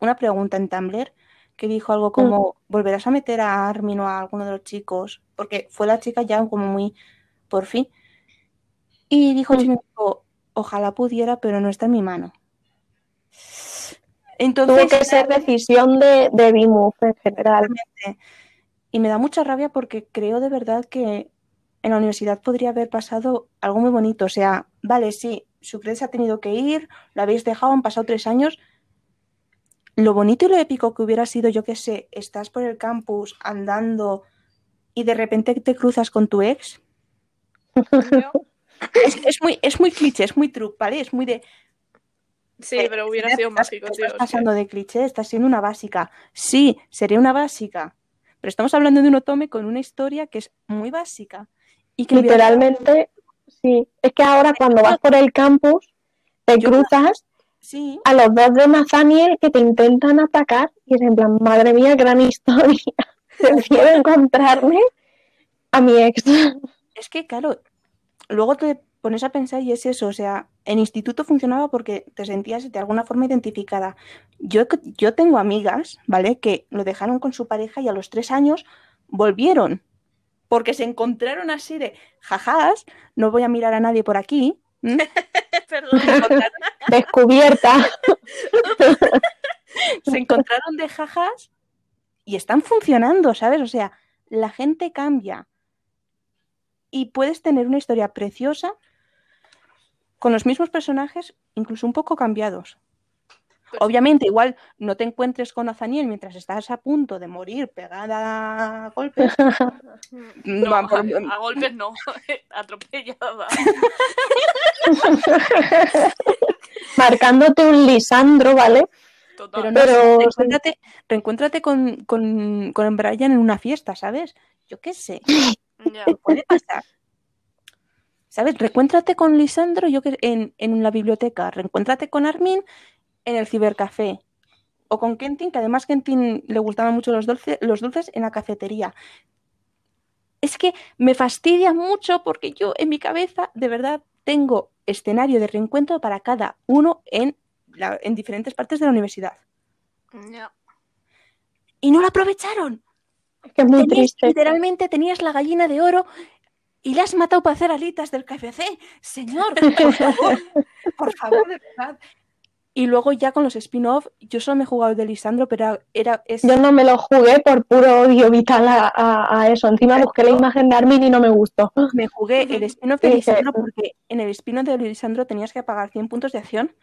una pregunta en Tumblr que dijo algo como, ¿volverás a meter a Armin o a alguno de los chicos? Porque fue la chica ya como muy, por fin. Y dijo Mm. Chinomico, ojalá pudiera, pero no está en mi mano. Entonces, Tuvo que ser decisión de, de Bimuf en general. Y me da mucha rabia porque creo de verdad que en la universidad podría haber pasado algo muy bonito. O sea, vale, sí, Sucres ha tenido que ir, lo habéis dejado, han pasado tres años. Lo bonito y lo épico que hubiera sido, yo qué sé, estás por el campus andando y de repente te cruzas con tu ex. <laughs> Es, es muy, es muy cliché, es muy truc, ¿vale? Es muy de. Sí, Eh, pero hubiera estás- sido mágico, estás tío. es que- pasando de cliché, estás siendo una básica. Sí, seré una básica. Pero estamos hablando de un otome con una historia que es muy básica. Y que hubiera- Literalmente, sí. Es que ahora cuando vas por el campus, te Yo- cruzas Sí, a los dos de Nathaniel que te intentan atacar y es en plan, madre mía, gran historia. <laughs> Prefiero encontrarme a mi ex. es que claro, luego te pones a pensar y es eso, o sea, el instituto funcionaba porque te sentías de alguna forma identificada. Yo, yo tengo amigas, ¿vale? Que lo dejaron con su pareja y a los tres años volvieron. Porque se encontraron así de jajas, no voy a mirar a nadie por aquí. ¿m? <laughs> Perdón. Se encontraron, <laughs> Descubierta. <laughs> se encontraron de jajas y están funcionando, ¿sabes? O sea, la gente cambia. Y puedes tener una historia preciosa con los mismos personajes, incluso un poco cambiados. Pues- Obviamente, igual no te encuentres con Nathaniel mientras estás a punto de morir pegada a golpes. <laughs> No, a, a golpes no, <laughs> atropellada. <laughs> Marcándote un Lisandro, ¿vale? Total. Pero no, Pero- reencuéntrate, reencuéntrate con, con, con Brian en una fiesta, ¿sabes? Yo qué sé, Puede pasar. ¿Sabes? Reencuéntrate con Lisandro yo que, en, en la biblioteca, reencuéntrate con Armin en el cibercafé. O con Kentin, que además Kentin le gustaban mucho los, dulce- los dulces en la cafetería. Es que me fastidia mucho porque yo en mi cabeza, de verdad, tengo escenario de reencuentro para cada uno en, la- en diferentes partes de la universidad. Ya. Y no lo aprovecharon. Es que es muy Tenías- triste. literalmente tenías la gallina de oro y la has matado para hacer alitas del KFC. Señor, por favor, <laughs> por favor, de verdad. Y luego ya con los spin-off, yo solo me he jugado el de Lisandro, pero era, es, Yo no me lo jugué por puro odio vital a, a- a eso. Encima busqué la imagen de Armin y no me gustó. me jugué el <laughs> spin-off de Lisandro porque en el spin-off de Lisandro tenías que pagar 100 puntos de acción,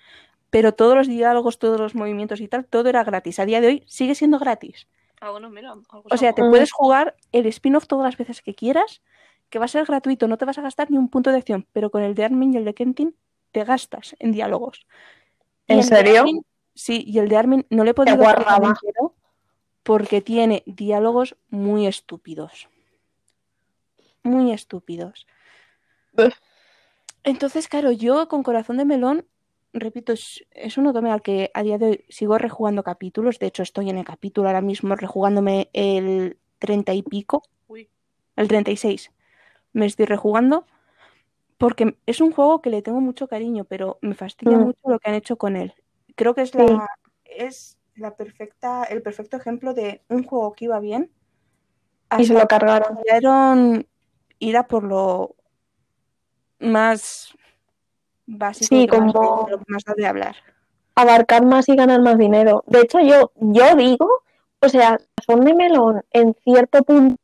pero todos los diálogos, todos los movimientos y tal, todo era gratis. A día de hoy sigue siendo gratis. Ah, bueno, mira. algo O sea, te Mm. puedes jugar el spin-off todas las veces que quieras, que va a ser gratuito, no te vas a gastar ni un punto de acción, pero con el de Armin y el de Kentin te gastas en diálogos. ¿En serio? Armin- sí, y el de Armin no le he podido porque tiene diálogos muy estúpidos. Muy estúpidos. Entonces, claro, yo con corazón de melón, repito, es, es un otome al que a día de hoy sigo rejugando capítulos. De hecho, estoy en el capítulo ahora mismo rejugándome el 30 y pico, Uy. el 36. Me estoy rejugando porque es un juego que le tengo mucho cariño, pero me fastidia Mm. mucho lo que han hecho con él. Creo que es la, es la perfecta, el perfecto ejemplo de un juego que iba bien. Y se lo cargaron. ir a por lo más básico Sí, más- como- de más da de hablar. Abarcar más y ganar más dinero. De hecho, yo, yo digo, o sea, Razón de Melón en cierto punto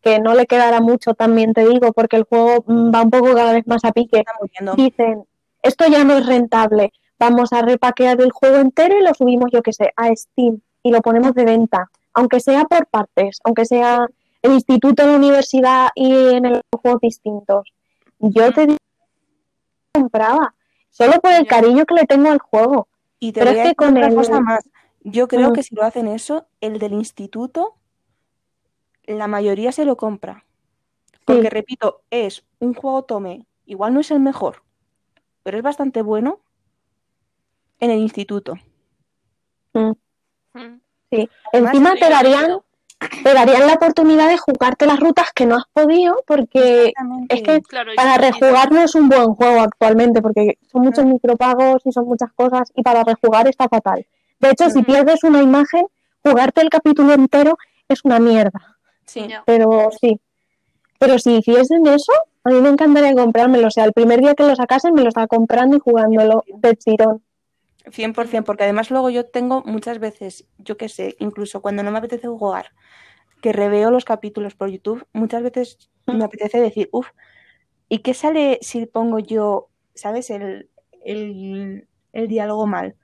que no le quedará mucho, también te digo, porque el juego mm, va un poco cada vez más a pique. Dicen, esto ya no es rentable, vamos a repaquear el juego entero y lo subimos, yo que sé, a Steam y lo ponemos de venta, aunque sea por partes, aunque sea el instituto, la universidad y en el juegos distintos. Yo te digo, compraba, solo por el cariño que le tengo al juego. Y te Pero voy es a que con otra el- cosa más. Yo creo Mm. que si lo hacen eso, el del instituto, la mayoría se lo compra. Porque, Sí. repito, es un juego tome. Igual no es el mejor, pero es bastante bueno en el instituto. Mm, Mm. Sí. Además, Encima te darían. Te darían la oportunidad de jugarte las rutas que no has podido, porque es que Claro, para rejugar no es un buen juego actualmente, porque son muchos micropagos y son muchas cosas, y para rejugar está fatal. De hecho, si pierdes una imagen, jugarte el capítulo entero es una mierda. Sí. Pero sí. Pero si hiciesen eso, a mí me encantaría comprármelo. O sea, el primer día que lo sacasen me lo estaba comprando y jugándolo de tirón. 100%, porque además luego yo tengo muchas veces, yo qué sé, incluso cuando no me apetece jugar, que reveo los capítulos por YouTube, muchas veces me apetece decir, uff, ¿y qué sale si pongo yo, sabes, el, el, el diálogo mal?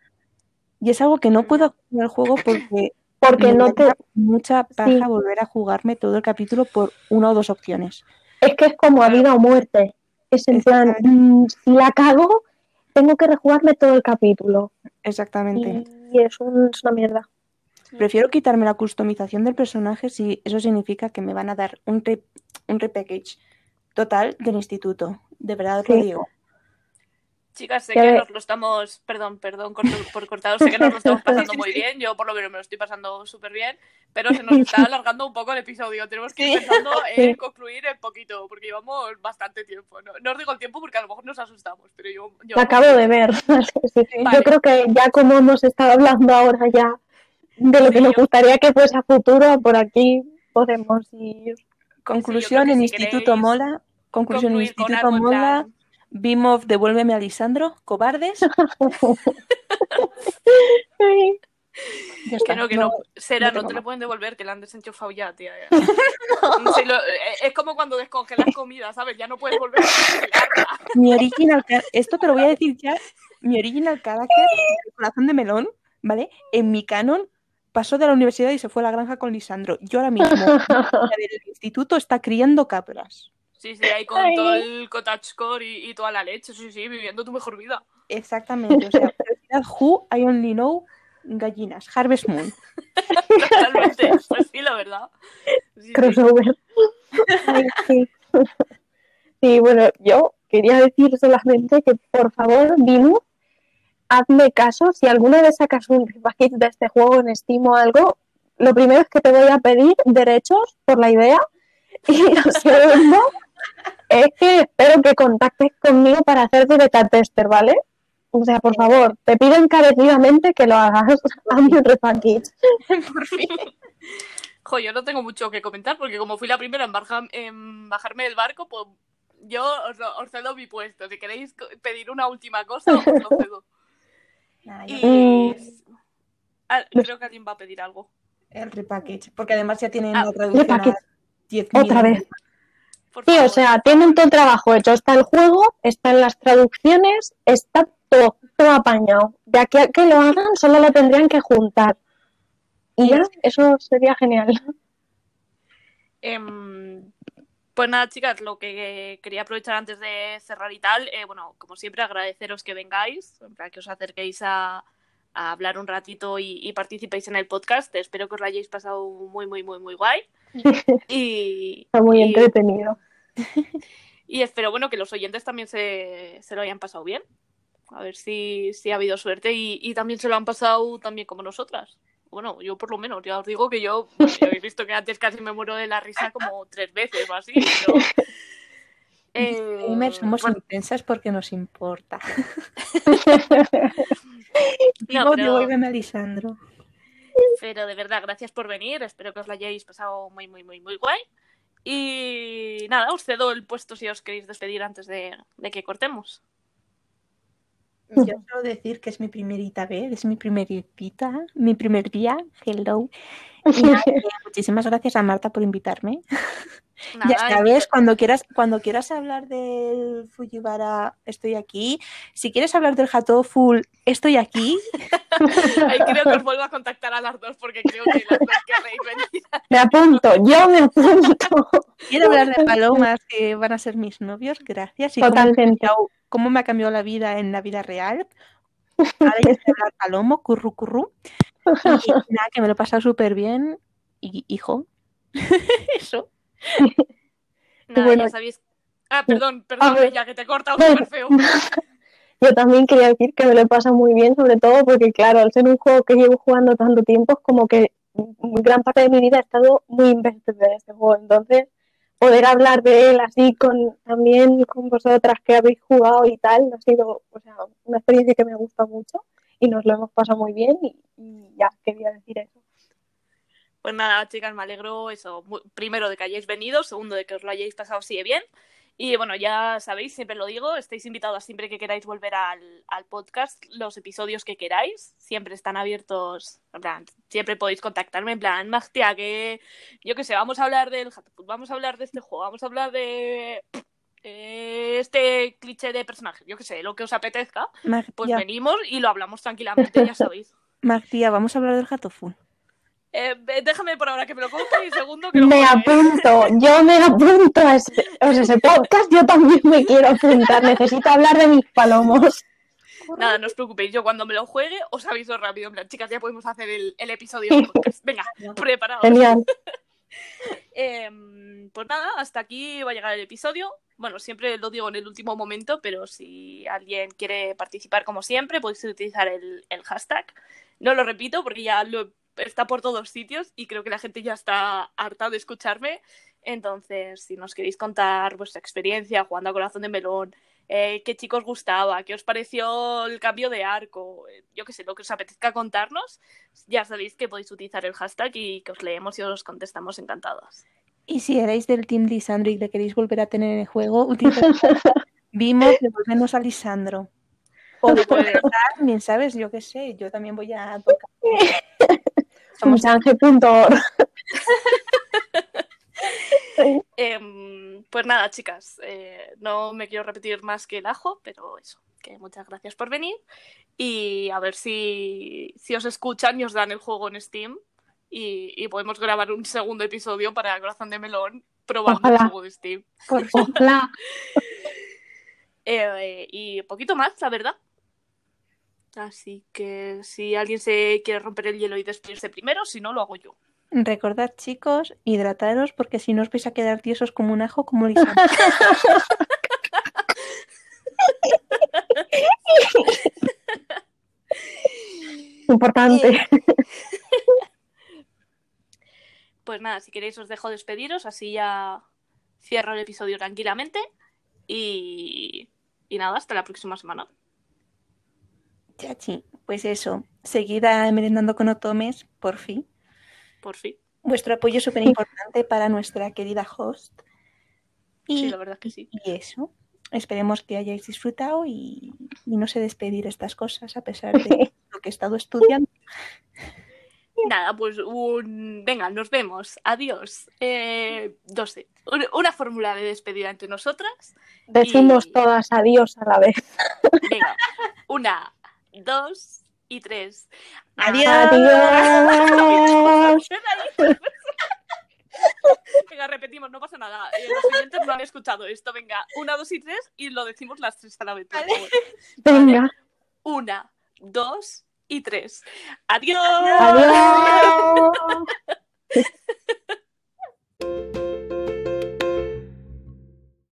Y es algo que no puedo hacer en el juego porque <coughs> Porque no te. mucha paja Sí. volver a jugarme todo el capítulo por una o dos opciones. Es que es como a vida o muerte. Es en plan, mm, si la cago, tengo que rejugarme todo el capítulo. Exactamente. Y es, un- es una mierda. Prefiero quitarme la customización del personaje si eso significa que me van a dar un, re- un repackage total del instituto. De verdad os lo digo. Chicas, sé que nos lo estamos, perdón, perdón por, cortaros, sé que nos lo estamos pasando muy bien, yo por lo menos me lo estoy pasando súper bien, pero se nos está alargando un poco el episodio, tenemos que ir pensando <laughs> en concluir en poquito, porque llevamos bastante tiempo, no, no os digo el tiempo porque a lo mejor nos asustamos, pero yo... Lo acabo de ver. <laughs> Sí. Vale. Yo creo que ya como hemos estado hablando ahora ya de lo que Sí, nos yo- gustaría que fuese a futuro, por aquí podemos ir. Conclusión, en si instituto queréis mola. Conclusión, en instituto mola. plan, Bimov, devuélveme a Lisandro. Cobardes. <laughs> Ya Que no, que No, no. Sera, no te lo pueden devolver, que la han desenchufado ya, tía. ya. <laughs> Sí, lo- eh, es como cuando descongelas comida, ¿sabes? Ya no puedes volver a descongelarla. mi original, esto te lo voy a decir ya, mi original character, el corazón de melón, ¿vale? En mi canon pasó de la universidad y se fue a la granja con Lisandro. Yo ahora mismo, del instituto está criando cabras. Sí, sí, ahí con Ay. todo el cottagecore y, y toda la leche, sí, sí, viviendo tu mejor vida. Exactamente, o sea, <laughs> Who, I only know gallinas, Harvest Moon. Totalmente, pues sí, la verdad. Sí, crossover. Sí. Sí, bueno, yo quería decir solamente que por favor, Dinu, hazme caso. Si alguna vez sacas un repackage de este juego en Steam o algo, lo primero es que te voy a pedir derechos por la idea. Y lo segundo es que espero que contactes conmigo para hacerte beta tester, ¿vale? O sea, por favor, te pido encarecidamente que lo hagas. <laughs> Hazme un repackage. <laughs> Por fin. Jo, yo no tengo mucho que comentar porque como fui la primera en, barja- en bajarme del barco, pues yo os, os cedo mi puesto. Si queréis pedir una última cosa, os lo cedo. Nada, yo- Y Mm. Ah, creo que alguien va a pedir algo. El repackage, porque además ya tienen Ah, la traducción a repackage. 10.000. Otra vez. Por Sí, o sea, tienen todo el trabajo hecho. Está el juego, están las traducciones, está todo, todo apañado. De aquí a que lo hagan, solo lo tendrían que juntar. Y ya, eso sería genial. Em, pues nada, chicas, lo que quería aprovechar antes de cerrar y tal, eh, bueno, como siempre, agradeceros que vengáis, en plan, que os acerquéis a, a hablar un ratito y, y participéis en el podcast. Espero que os lo hayáis pasado muy, muy, muy, muy guay. <laughs> Y, Está muy y- entretenido. <laughs> y espero, bueno, que los oyentes también se, se lo hayan pasado bien. A ver si, si ha habido suerte y, y también se lo han pasado también como nosotras. Bueno, yo por lo menos, ya os digo que yo, bueno, ya habéis visto que antes casi me muero de la risa como tres veces o así. Pero, <laughs> eh, somos bueno, intensas porque nos importa. <laughs> no, Digo, pero- Lisandro. pero de verdad, gracias por venir. Espero que os lo hayáis pasado muy, muy, muy, muy guay. Y nada, os cedo el puesto si os queréis despedir antes de, de que cortemos. Yo solo decir que es mi primerita vez, es mi primerita, mi primer día. Hello. Y nada, que <laughs> muchísimas gracias a Marta por invitarme. <laughs> Nada, ya sabes, cuando quieras, cuando quieras hablar del Fujiwara, estoy aquí. Si quieres hablar del Hatoful, estoy aquí. <laughs> Ahí creo que os vuelvo a contactar a las dos porque creo que las dos querréis venir. Me apunto, yo me apunto. Quiero hablar de palomas que van a ser mis novios, gracias. Y cómo Totalmente. cambiado- cómo me ha cambiado la vida en la vida real. Ahora ya sé hablar palomo, curru curru. <laughs> Y nada, que me lo he pasado súper bien. Y hijo, <laughs> eso. Nada, bueno. ya sabéis. Ah, perdón, perdón, ver. ya que te he cortado <laughs> súper feo. Yo también quería decir que me lo pasa muy bien, sobre todo porque, claro, al ser un juego que llevo jugando tanto tiempo, es como que gran parte de mi vida he estado muy invested en este juego. Entonces, poder hablar de él así con también con vosotras que habéis jugado y tal, ha sido o sea, una experiencia que me gusta mucho y nos lo hemos pasado muy bien y, y ya quería decir eso. Pues nada, chicas, me alegro eso. Primero de que hayáis venido, segundo de que os lo hayáis pasado así de bien. Y bueno, ya sabéis, siempre lo digo, estáis invitados siempre que queráis volver al, al podcast, los episodios que queráis, siempre están abiertos, en plan, siempre podéis contactarme, en plan, Magtia, que yo qué sé, vamos a hablar del vamos a hablar de este juego, vamos a hablar de este cliché de personaje, yo qué sé, lo que os apetezca, pues venimos y lo hablamos tranquilamente, ya sabéis. <laughs> Martía, vamos a hablar del Hatoful. Eh, déjame por ahora que me lo compre y segundo que <laughs> lo Me apunto, yo me apunto a ese, o sea, ese podcast, yo también me quiero apuntar, necesito hablar de mis palomos. Nada, no os preocupéis, yo cuando me lo juegue os aviso rápido. En plan, chicas, ya podemos hacer el, el episodio podcast. Venga, <laughs> preparados. Genial. <laughs> Em, pues nada, hasta aquí va a llegar el episodio. Bueno, siempre lo digo en el último momento, pero si alguien quiere participar como siempre, podéis utilizar el, el hashtag. No lo repito porque ya lo, está por todos sitios y creo que la gente ya está harta de escucharme. Entonces, si nos queréis contar vuestra experiencia jugando a Corazón de Melón, eh, qué chicos gustaba, qué os pareció el cambio de arco, eh, yo qué sé, lo que os apetezca contarnos, ya sabéis que podéis utilizar el hashtag y que os leemos y os contestamos encantados. Y si erais del Team Lisandro y le queréis volver a tener en el juego, utilizad <laughs> Vimos, devolvernos a Lisandro. O de bien sabes, yo qué sé, yo también voy a tocar. <laughs> Somos Change.org. <laughs> Em, pues nada, chicas, eh, no me quiero repetir más que el ajo, pero eso, que muchas gracias por venir. Y a ver si, si os escuchan y os dan el juego en Steam. Y, y podemos grabar un segundo episodio para Corazón de Melón probando Ojalá. el juego de Steam. Ojalá. <laughs> Eh, y poquito más, la verdad. Así que si alguien se quiere romper el hielo y despedirse primero, si no, lo hago yo. Recordad, chicos, hidrataros porque si no os vais a quedar tiesos como un ajo, como Lisandro. <laughs> Importante. <laughs> Pues nada, si queréis os dejo despediros, así ya cierro el episodio tranquilamente. Y, y nada, hasta la próxima semana. Chachi, pues eso, seguida merendando con Otomes, por fin. Por fin. Vuestro apoyo es súper importante para nuestra querida host. Y, Sí, la verdad es que sí. y eso, esperemos que hayáis disfrutado y, y no sé despedir estas cosas a pesar de <laughs> lo que he estado estudiando. Nada, pues un... venga, nos vemos. Adiós. Eh, no sé, un- una fórmula de despedida entre nosotras. Decimos Y- todas adiós a la vez. Venga, una, dos y tres. Adiós. <laughs> Adiós. Venga, repetimos, no pasa nada. Eh, los oyentes no han escuchado esto. Venga, una, dos y tres y lo decimos las tres a la vez. Vale. Venga. Una, dos y tres. ¡Adiós! Adiós. <laughs>